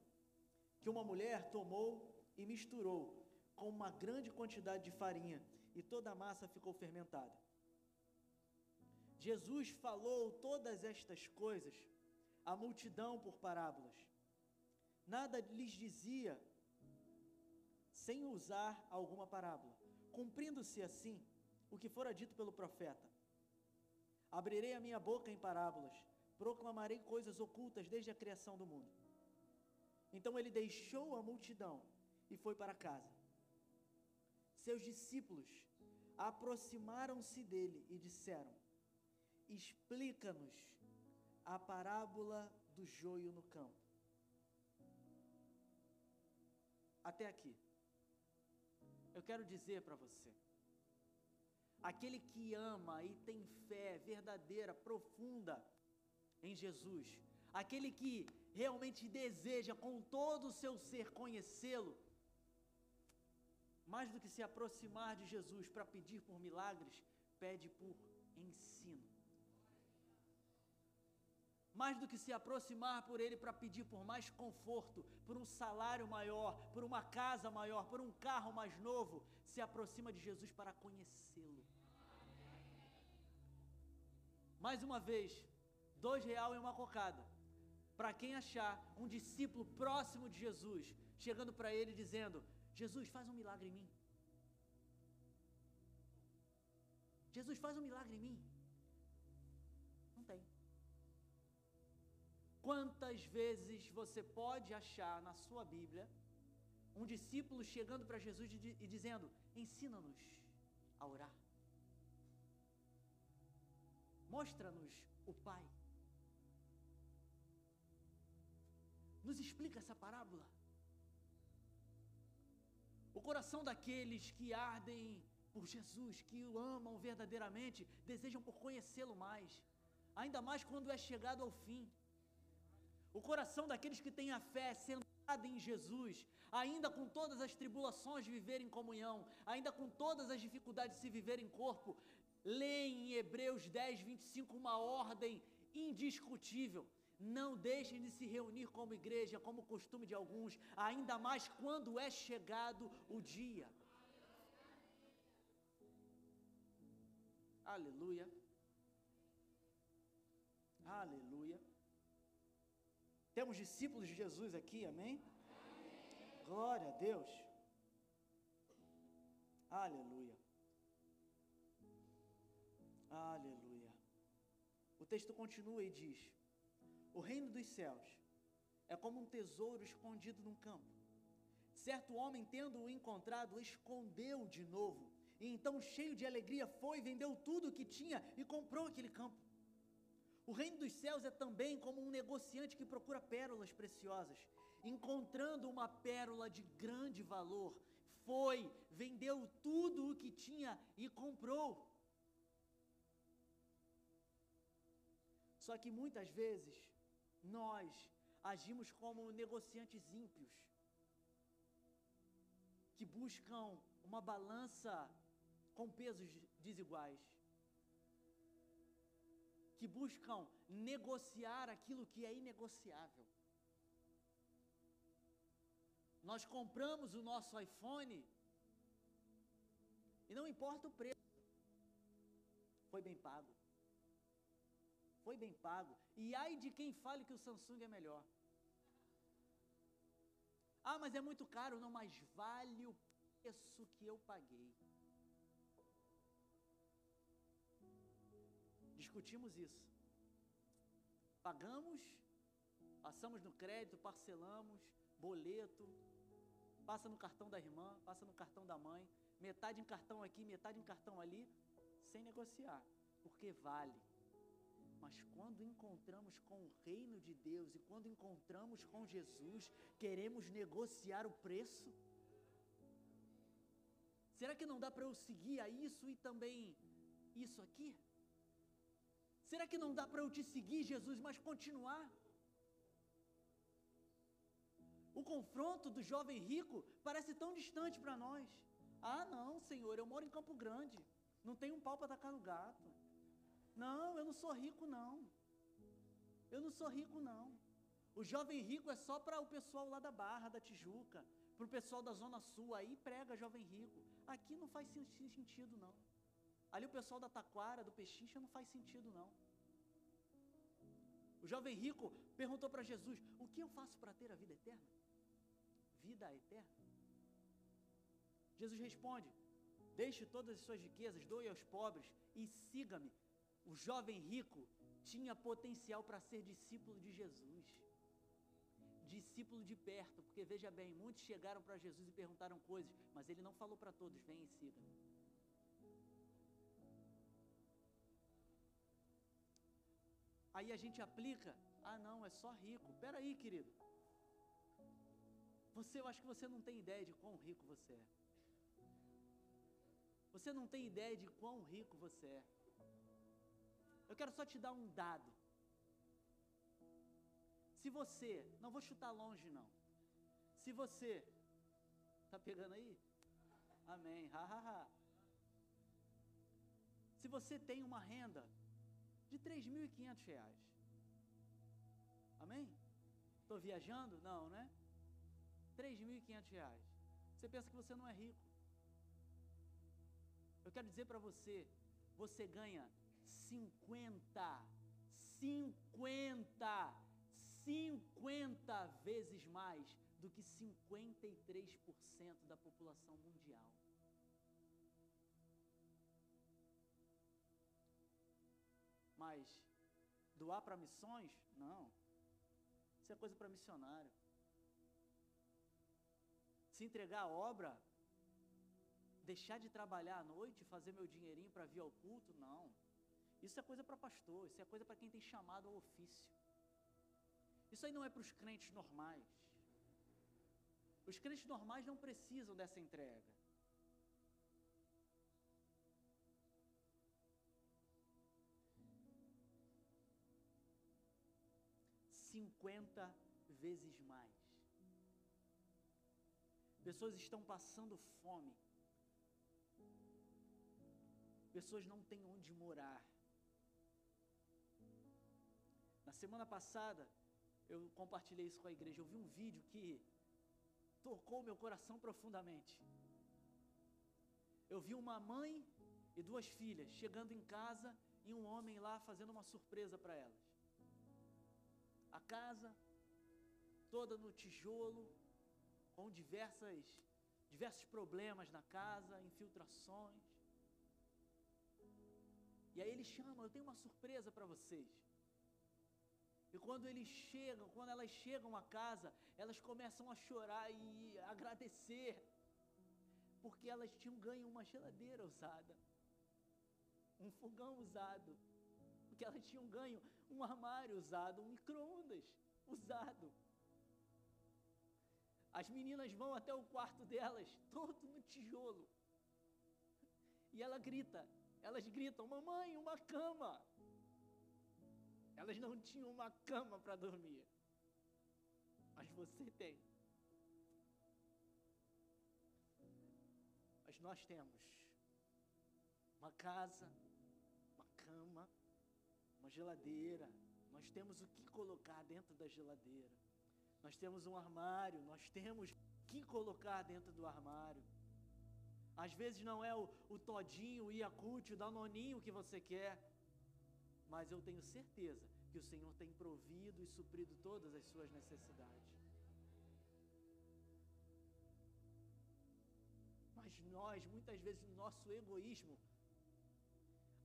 Speaker 1: que uma mulher tomou e misturou com uma grande quantidade de farinha e toda a massa ficou fermentada. Jesus falou todas estas coisas à multidão por parábolas. Nada lhes dizia sem usar alguma parábola, cumprindo-se assim o que fora dito pelo profeta. Abrirei a minha boca em parábolas, proclamarei coisas ocultas desde a criação do mundo. Então ele deixou a multidão e foi para casa. Seus discípulos aproximaram-se dele e disseram: Explica-nos a parábola do joio no campo. Até aqui. Eu quero dizer para você: aquele que ama e tem fé verdadeira, profunda em Jesus, aquele que realmente deseja com todo o seu ser conhecê-lo, mais do que se aproximar de Jesus para pedir por milagres, pede por ensino. Mais do que se aproximar por Ele para pedir por mais conforto, por um salário maior, por uma casa maior, por um carro mais novo, se aproxima de Jesus para conhecê-lo. Mais uma vez, dois real e uma cocada. Para quem achar um discípulo próximo de Jesus, chegando para ele dizendo: Jesus, faz um milagre em mim. Jesus, faz um milagre em mim. Quantas vezes você pode achar na sua Bíblia um discípulo chegando para Jesus e, dizendo: Ensina-nos a orar. Mostra-nos o Pai. Nos explica essa parábola. O coração daqueles que ardem por Jesus, que o amam verdadeiramente, desejam por conhecê-lo mais, ainda mais quando é chegado ao fim. O coração daqueles que têm a fé sentada em Jesus, ainda com todas as tribulações de viver em comunhão, ainda com todas as dificuldades de se viver em corpo, leem em Hebreus 10, 25 uma ordem indiscutível. Não deixem de se reunir como igreja, como costume de alguns, ainda mais quando é chegado o dia. Aleluia. Aleluia. Temos discípulos de Jesus aqui, amém? amém? Glória a Deus. Aleluia. Aleluia. O texto continua e diz: O reino dos céus é como um tesouro escondido num campo. Certo homem, tendo-o encontrado, escondeu de novo. E então, cheio de alegria, foi, vendeu tudo o que tinha e comprou aquele campo. O reino dos céus é também como um negociante que procura pérolas preciosas. Encontrando uma pérola de grande valor, foi, vendeu tudo o que tinha e comprou. Só que muitas vezes nós agimos como negociantes ímpios, que buscam uma balança com pesos desiguais, que buscam negociar aquilo que é inegociável. Nós compramos o nosso iPhone e não importa o preço, foi bem pago foi bem pago. E ai de quem fale que o Samsung é melhor. Ah, mas é muito caro. Não, mas vale o preço que eu paguei. Discutimos isso. Pagamos, passamos no crédito, parcelamos, boleto, passa no cartão da irmã, passa no cartão da mãe, metade em cartão aqui, metade em cartão ali, sem negociar, porque vale. Mas quando encontramos com o reino de Deus e quando encontramos com Jesus, queremos negociar o preço? Será que não dá para eu seguir a isso e também isso aqui? Será que não dá para eu te seguir, Jesus, mas continuar? O confronto do jovem rico parece tão distante para nós. Ah, não, Senhor, eu moro em Campo Grande, não tenho um pau para tacar no gato. Não, eu não sou rico, não. Eu não sou rico, não. O jovem rico é só para o pessoal lá da Barra, da Tijuca, para o pessoal da Zona Sul. Aí prega jovem rico. Aqui não faz sentido, não. Ali o pessoal da taquara, do pechincha, não faz sentido, não. O jovem rico perguntou para Jesus: O que eu faço para ter a vida eterna? Vida eterna? Jesus responde: Deixe todas as suas riquezas, doe aos pobres e siga-me. O jovem rico tinha potencial para ser discípulo de Jesus. Discípulo de perto, porque veja bem, muitos chegaram para Jesus e perguntaram coisas, mas ele não falou para todos: vem e siga-me. Aí a gente aplica, ah não, é só rico. Espera aí, querido. Você, eu acho que você não tem ideia de quão rico você é. Você não tem ideia de quão rico você é. Eu quero só te dar um dado. Se você, não vou chutar longe não. Se você, tá pegando aí? Amém. Ha, ha, ha. Se você tem uma renda de 3.500 reais. Amém? Estou viajando? Não, né? 3.500 reais. Você pensa que você não é rico. Eu quero dizer para você, você ganha 50, 50, 50 vezes mais do que 53% da população mundial. Mas doar para missões? Não. Isso é coisa para missionário. Se entregar a obra, deixar de trabalhar à noite, fazer meu dinheirinho para vir ao culto? Não. Isso é coisa para pastor, isso é coisa para quem tem chamado ao ofício. Isso aí não é para os crentes normais. Os crentes normais não precisam dessa entrega. Cinquenta vezes mais. Pessoas estão passando fome. Pessoas não têm onde morar. Na semana passada, eu compartilhei isso com a igreja. Eu vi um vídeo que tocou meu coração profundamente. Eu vi uma mãe e duas filhas chegando em casa e um homem lá fazendo uma surpresa para elas. A casa toda no tijolo, com diversas diversos problemas na casa, infiltrações. E aí ele chama, eu tenho uma surpresa para vocês. E quando eles chegam, quando elas chegam à casa, elas começam a chorar e agradecer, porque elas tinham ganho uma geladeira usada, um fogão usado, porque elas tinham ganho um armário usado, um micro-ondas usado. As meninas vão até o quarto delas, todo no tijolo. E ela grita, elas gritam: Mamãe, uma cama. Elas não tinham uma cama para dormir. Mas você tem. Mas nós temos uma casa, uma cama, uma geladeira. Nós temos o que colocar dentro da geladeira. Nós temos um armário, nós temos o que colocar dentro do armário. Às vezes não é o, o todinho, o Yakult, o danoninho que você quer mas eu tenho certeza que o Senhor tem provido e suprido todas as suas necessidades. Mas nós, muitas vezes, no nosso egoísmo,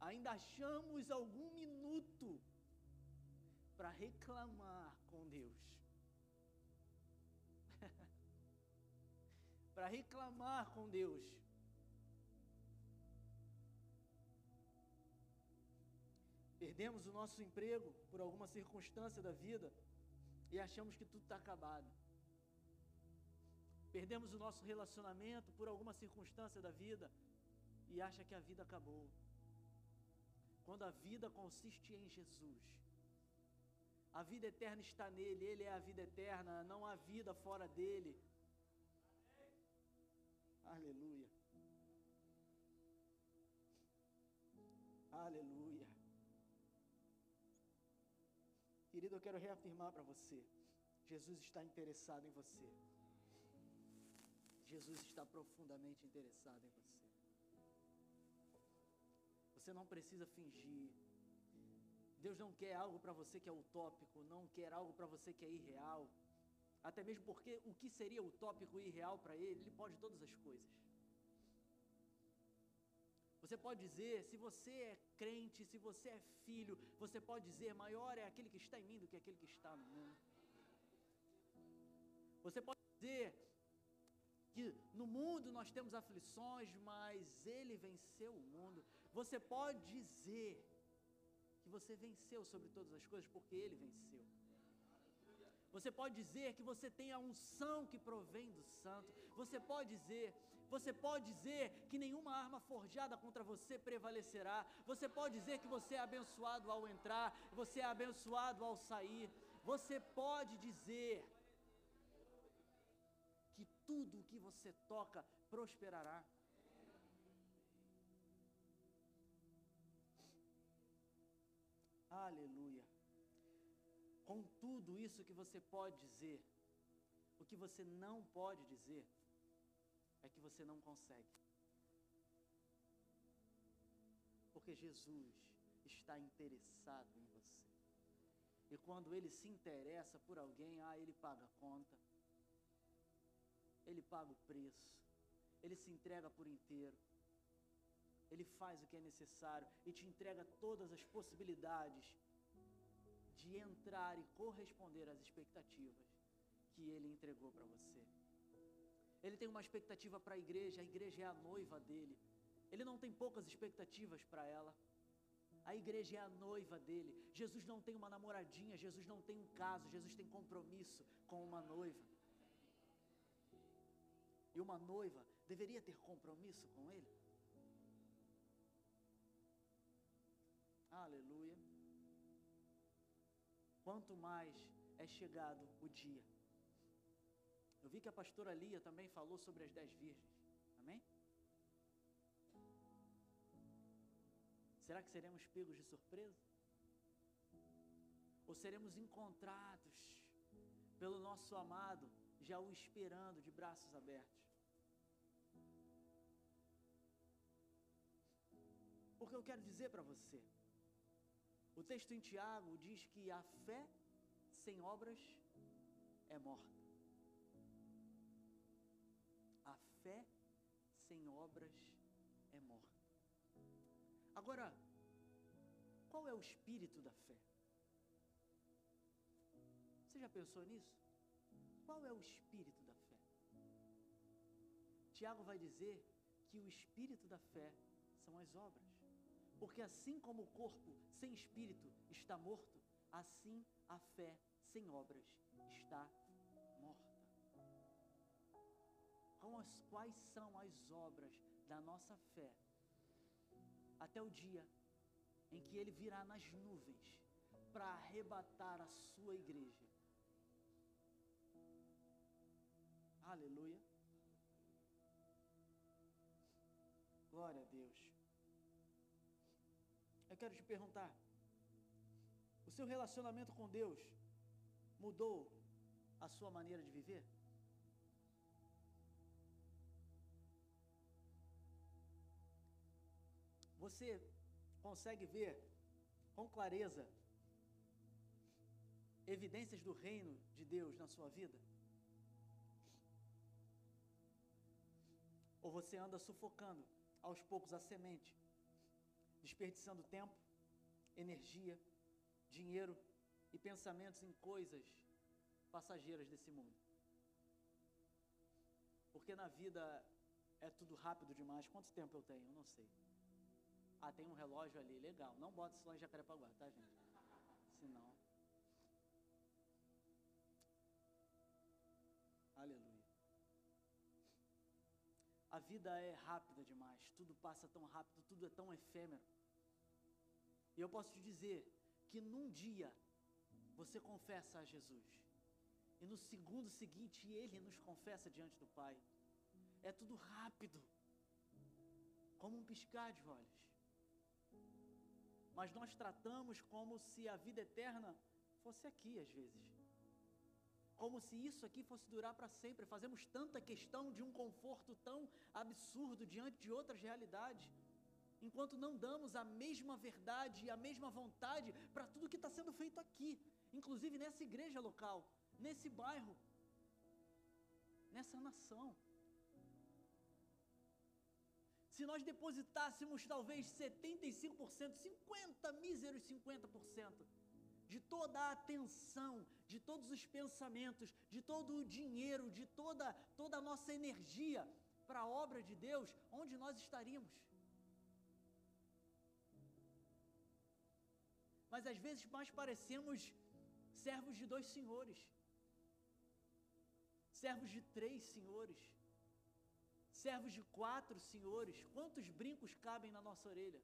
Speaker 1: ainda achamos algum minuto para reclamar com Deus. para reclamar com Deus. Perdemos o nosso emprego por alguma circunstância da vida e achamos que tudo está acabado. Perdemos o nosso relacionamento por alguma circunstância da vida e acha que a vida acabou. Quando a vida consiste em Jesus. A vida eterna está nele, ele é a vida eterna, não há vida fora dele. Aleluia. Aleluia. Querido, eu quero reafirmar para você: Jesus está interessado em você. Jesus está profundamente interessado em você. Você não precisa fingir. Deus não quer algo para você que é utópico, não quer algo para você que é irreal. Até mesmo porque o que seria utópico e irreal para Ele, Ele pode todas as coisas. Você pode dizer, se você é crente, se você é filho, você pode dizer, maior é aquele que está em mim do que aquele que está no mundo. Você pode dizer que no mundo nós temos aflições, mas Ele venceu o mundo. Você pode dizer que você venceu sobre todas as coisas porque Ele venceu. Você pode dizer que você tem a unção que provém do Santo. Você pode dizer, você pode dizer que nenhuma arma forjada contra você prevalecerá. Você pode dizer que você é abençoado ao entrar, você é abençoado ao sair. Você pode dizer que tudo o que você toca prosperará. Aleluia. Com tudo isso que você pode dizer, o que você não pode dizer é que você não consegue. Porque Jesus está interessado em você. E quando ele se interessa por alguém, ah, ele paga a conta. Ele paga o preço. Ele se entrega por inteiro. Ele faz o que é necessário e te entrega todas as possibilidades de entrar e corresponder às expectativas que ele entregou para você. Ele tem uma expectativa para a igreja, a igreja é a noiva dele. Ele não tem poucas expectativas para ela. A igreja é a noiva dele. Jesus não tem uma namoradinha, Jesus não tem um caso, Jesus tem compromisso com uma noiva. E uma noiva deveria ter compromisso com ele? Quanto mais é chegado o dia. Eu vi que a pastora Lia também falou sobre as dez virgens. Amém? Será que seremos pegos de surpresa? Ou seremos encontrados pelo nosso amado, já o esperando de braços abertos? Porque eu quero dizer para você, o texto em Tiago diz que a fé sem obras é morta. A fé sem obras é morta. Agora, qual é o espírito da fé? Você já pensou nisso? Qual é o espírito da fé? Tiago vai dizer que o espírito da fé são as obras. Porque assim como o corpo sem espírito está morto, assim a fé sem obras está morta. Quais são as obras da nossa fé até o dia em que ele virá nas nuvens para arrebatar a sua igreja? Aleluia. Glória a Deus. Quero te perguntar: o seu relacionamento com Deus mudou a sua maneira de viver? Você consegue ver com clareza evidências do reino de Deus na sua vida? Ou você anda sufocando aos poucos a semente desperdiçando tempo, energia, dinheiro e pensamentos em coisas passageiras desse mundo. Porque na vida é tudo rápido demais. Quanto tempo eu tenho? Eu não sei. Ah, tem um relógio ali, legal. Não bota isso lá em Jacarepaguá, tá, gente? Senão. Aleluia. A vida é rápida demais, tudo passa tão rápido, tudo é tão efêmero. E eu posso te dizer que num dia você confessa a Jesus, e no segundo seguinte ele nos confessa diante do Pai. É tudo rápido, como um piscar de olhos. Mas nós tratamos como se a vida eterna fosse aqui às vezes. Como se isso aqui fosse durar para sempre. Fazemos tanta questão de um conforto tão absurdo diante de outras realidades, enquanto não damos a mesma verdade e a mesma vontade para tudo que está sendo feito aqui, inclusive nessa igreja local, nesse bairro, nessa nação. Se nós depositássemos talvez 75%, 50, míseros 50%, de toda a atenção, de todos os pensamentos, de todo o dinheiro, de toda, toda a nossa energia para a obra de Deus, onde nós estaríamos? Mas às vezes mais parecemos servos de dois senhores, servos de três senhores, servos de quatro senhores. Quantos brincos cabem na nossa orelha?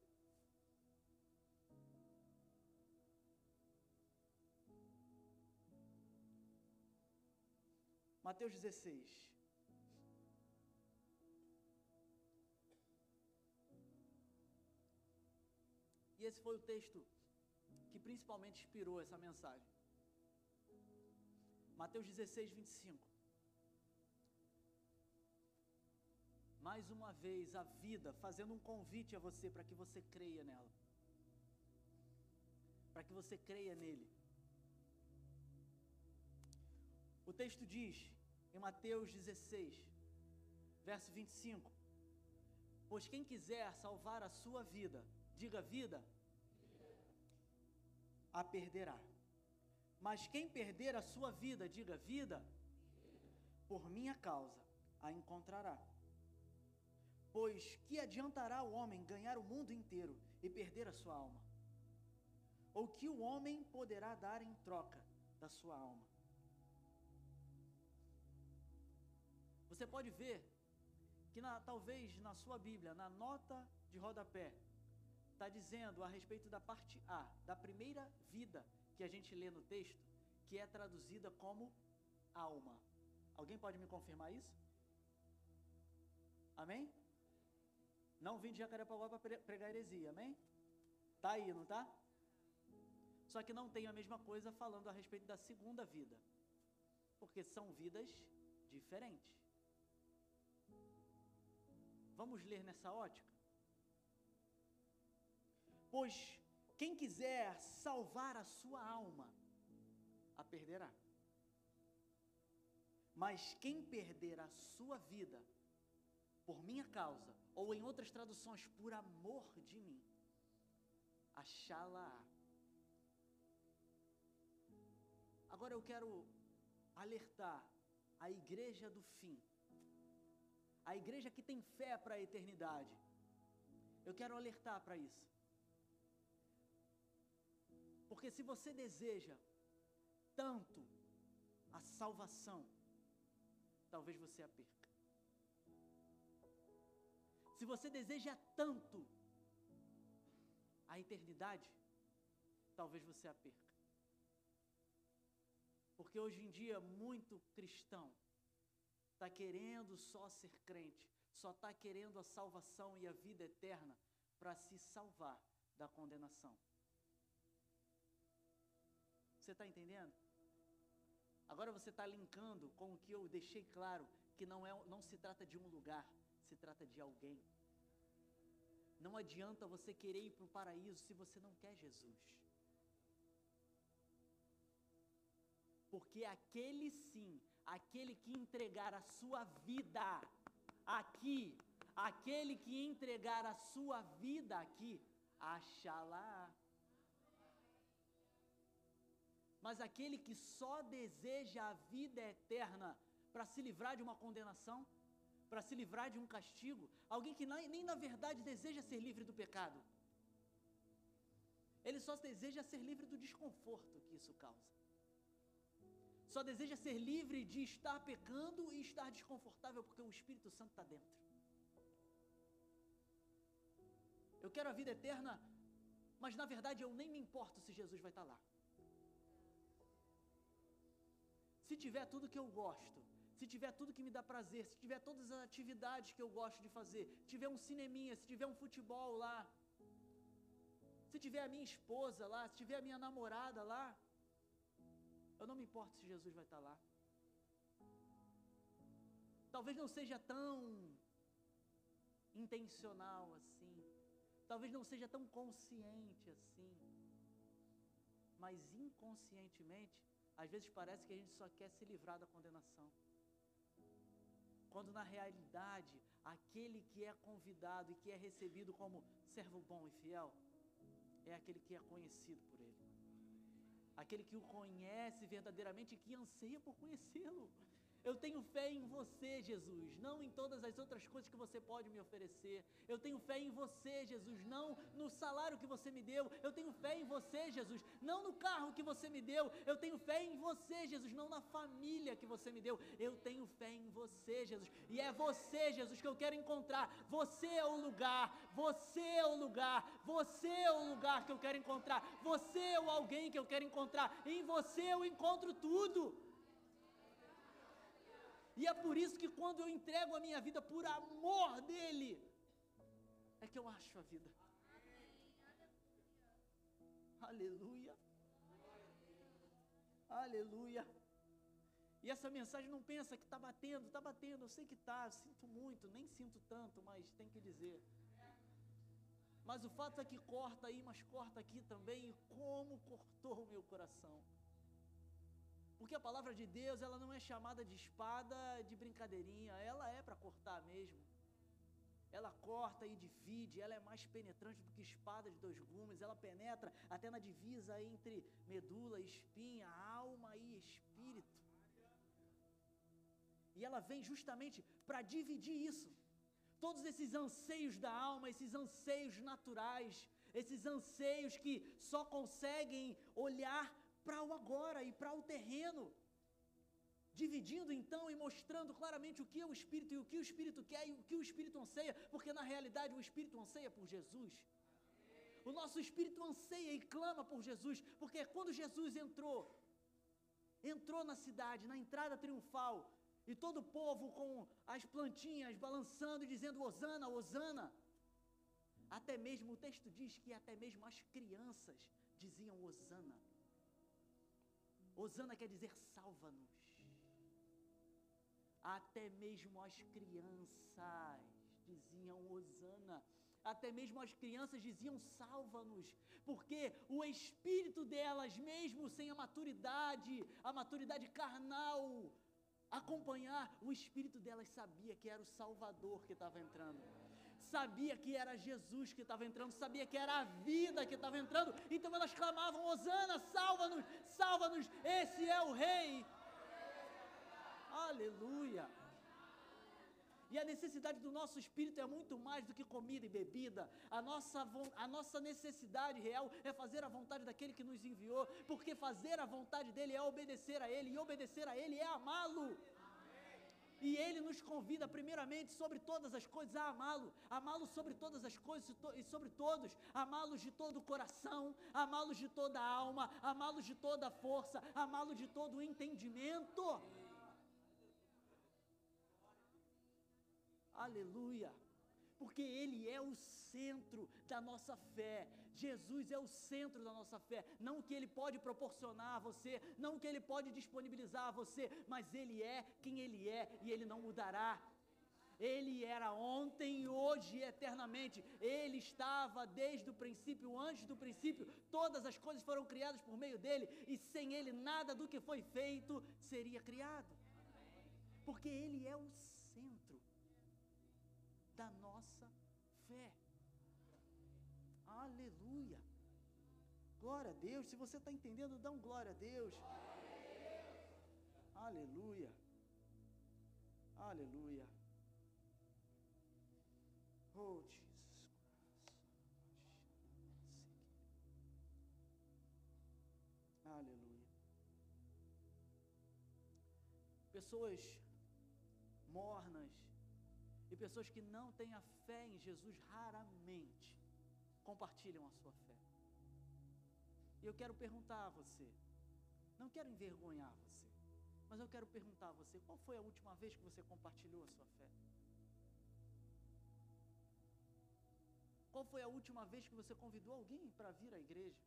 Speaker 1: Mateus 16. E esse foi o texto que principalmente inspirou essa mensagem. Mateus 16, 25. Mais uma vez, a vida fazendo um convite a você para que você creia nela. Para que você creia nele. O texto diz: em Mateus 16, verso 25: Pois quem quiser salvar a sua vida, diga vida, a perderá. Mas quem perder a sua vida, diga vida, por minha causa a encontrará. Pois que adiantará o homem ganhar o mundo inteiro e perder a sua alma? Ou que o homem poderá dar em troca da sua alma? Você pode ver que na, talvez na sua Bíblia, na nota de rodapé, está dizendo a respeito da parte A, da primeira vida que a gente lê no texto, que é traduzida como alma. Alguém pode me confirmar isso? Amém? Não vim de Jacarepaguá para pregar heresia, amém? Tá aí, não tá? Só que não tem a mesma coisa falando a respeito da segunda vida. Porque são vidas diferentes. Vamos ler nessa ótica? Pois quem quiser salvar a sua alma, a perderá. Mas quem perder a sua vida, por minha causa, ou em outras traduções, por amor de mim, achá-la. Agora eu quero alertar a igreja do fim a igreja que tem fé para a eternidade. Eu quero alertar para isso. Porque se você deseja tanto a salvação, talvez você a perca. Se você deseja tanto a eternidade, talvez você a perca. Porque hoje em dia, muito cristão está querendo só ser crente, só está querendo a salvação e a vida eterna para se salvar da condenação. Você está entendendo? Agora você está linkando com o que eu deixei claro, que não, é, não se trata de um lugar, se trata de alguém. Não adianta você querer ir para o paraíso se você não quer Jesus. Porque aquele sim aquele que entregar a sua vida aqui, aquele que entregar a sua vida aqui, achará. Mas aquele que só deseja a vida eterna para se livrar de uma condenação, para se livrar de um castigo, alguém que nem, nem na verdade deseja ser livre do pecado, ele só deseja ser livre do desconforto que isso causa só deseja ser livre de estar pecando e estar desconfortável porque o Espírito Santo está dentro. Eu quero a vida eterna, mas na verdade eu nem me importo se Jesus vai estar lá. Se tiver tudo que eu gosto, se tiver tudo que me dá prazer, se tiver todas as atividades que eu gosto de fazer, se tiver um cineminha, se tiver um futebol lá, se tiver a minha esposa lá, se tiver a minha namorada lá, eu não me importo se Jesus vai estar lá. talvez não seja tão intencional assim, talvez não seja tão consciente assim, mas inconscientemente, às vezes parece que a gente só quer se livrar da condenação. Quando na realidade, aquele que é convidado e que é recebido como servo bom e fiel, é aquele que é conhecido por. Aquele que o conhece verdadeiramente e que anseia por conhecê-lo. Eu tenho fé em você, Jesus, não em todas as outras coisas que você pode me oferecer. Eu tenho fé em você, Jesus, não no salário que você me deu. Eu tenho fé em você, Jesus, não no carro que você me deu. Eu tenho fé em você, Jesus, não na família que você me deu. Eu tenho fé em você, Jesus. E é você, Jesus, que eu quero encontrar. Você é o lugar, você é o lugar, você é o lugar que eu quero encontrar. Você é o alguém que eu quero encontrar. Em você eu encontro tudo. E é por isso que quando eu entrego a minha vida por amor dele, é que eu acho a vida. Aleluia. Aleluia. E essa mensagem não pensa que está batendo, está batendo, eu sei que está, sinto muito, nem sinto tanto, mas tem que dizer. Mas o fato é que corta aí, mas corta aqui também, e como cortou o meu coração. Porque a palavra de Deus, ela não é chamada de espada de brincadeirinha, ela é para cortar mesmo. Ela corta e divide, ela é mais penetrante do que espada de dois gumes, ela penetra até na divisa entre medula, espinha, alma e espírito. E ela vem justamente para dividir isso. Todos esses anseios da alma, esses anseios naturais, esses anseios que só conseguem olhar para o agora e para o terreno. Dividindo então e mostrando claramente o que é o Espírito e o que o Espírito quer e o que o Espírito anseia, porque na realidade o Espírito anseia por Jesus. O nosso Espírito anseia e clama por Jesus, porque quando Jesus entrou, entrou na cidade, na entrada triunfal, e todo o povo com as plantinhas balançando e dizendo: Osana, Osana. Até mesmo, o texto diz que até mesmo as crianças diziam Osana. Osana quer dizer salva-nos. Até mesmo as crianças diziam Osana. Até mesmo as crianças diziam salva-nos, porque o espírito delas, mesmo sem a maturidade, a maturidade carnal, acompanhar, o espírito delas sabia que era o Salvador que estava entrando sabia que era Jesus que estava entrando, sabia que era a vida que estava entrando, então elas clamavam: Osana, salva-nos, salva-nos, esse é o Rei. Aleluia. E a necessidade do nosso espírito é muito mais do que comida e bebida. A nossa, a nossa necessidade real é fazer a vontade daquele que nos enviou, porque fazer a vontade dele é obedecer a ele, e obedecer a ele é amá-lo. E Ele nos convida, primeiramente, sobre todas as coisas, a amá-lo, amá-lo sobre todas as coisas e sobre todos, amá-los de todo o coração, amá-los de toda a alma, amá-los de toda a força, amá-lo de todo o entendimento. Aleluia porque Ele é o centro da nossa fé. Jesus é o centro da nossa fé. Não o que Ele pode proporcionar a você, não o que Ele pode disponibilizar a você, mas Ele é quem Ele é e Ele não mudará. Ele era ontem, hoje e eternamente. Ele estava desde o princípio, antes do princípio. Todas as coisas foram criadas por meio dele, e sem ele nada do que foi feito seria criado. Porque ele é o Glória a Deus. Se você está entendendo, dá um glória a Deus. Aleluia. Aleluia. Oh, Jesus. Aleluia. Pessoas mornas, e pessoas que não têm a fé em Jesus raramente compartilham a sua fé. E eu quero perguntar a você, não quero envergonhar você, mas eu quero perguntar a você: qual foi a última vez que você compartilhou a sua fé? Qual foi a última vez que você convidou alguém para vir à igreja?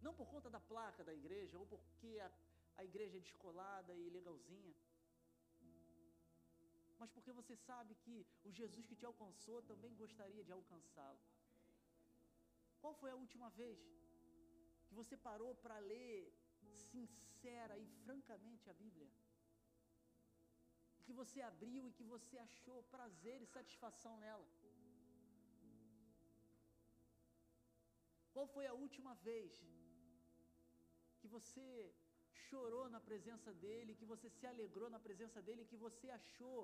Speaker 1: Não por conta da placa da igreja ou porque a, a igreja é descolada e legalzinha mas porque você sabe que o Jesus que te alcançou também gostaria de alcançá-lo. Qual foi a última vez que você parou para ler sincera e francamente a Bíblia? Que você abriu e que você achou prazer e satisfação nela? Qual foi a última vez que você chorou na presença dele, que você se alegrou na presença dele, que você achou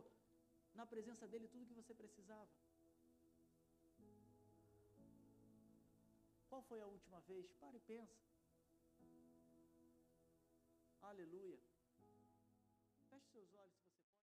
Speaker 1: na presença dele tudo que você precisava? Qual foi a última vez? Pare e pensa. Aleluia. Feche seus olhos.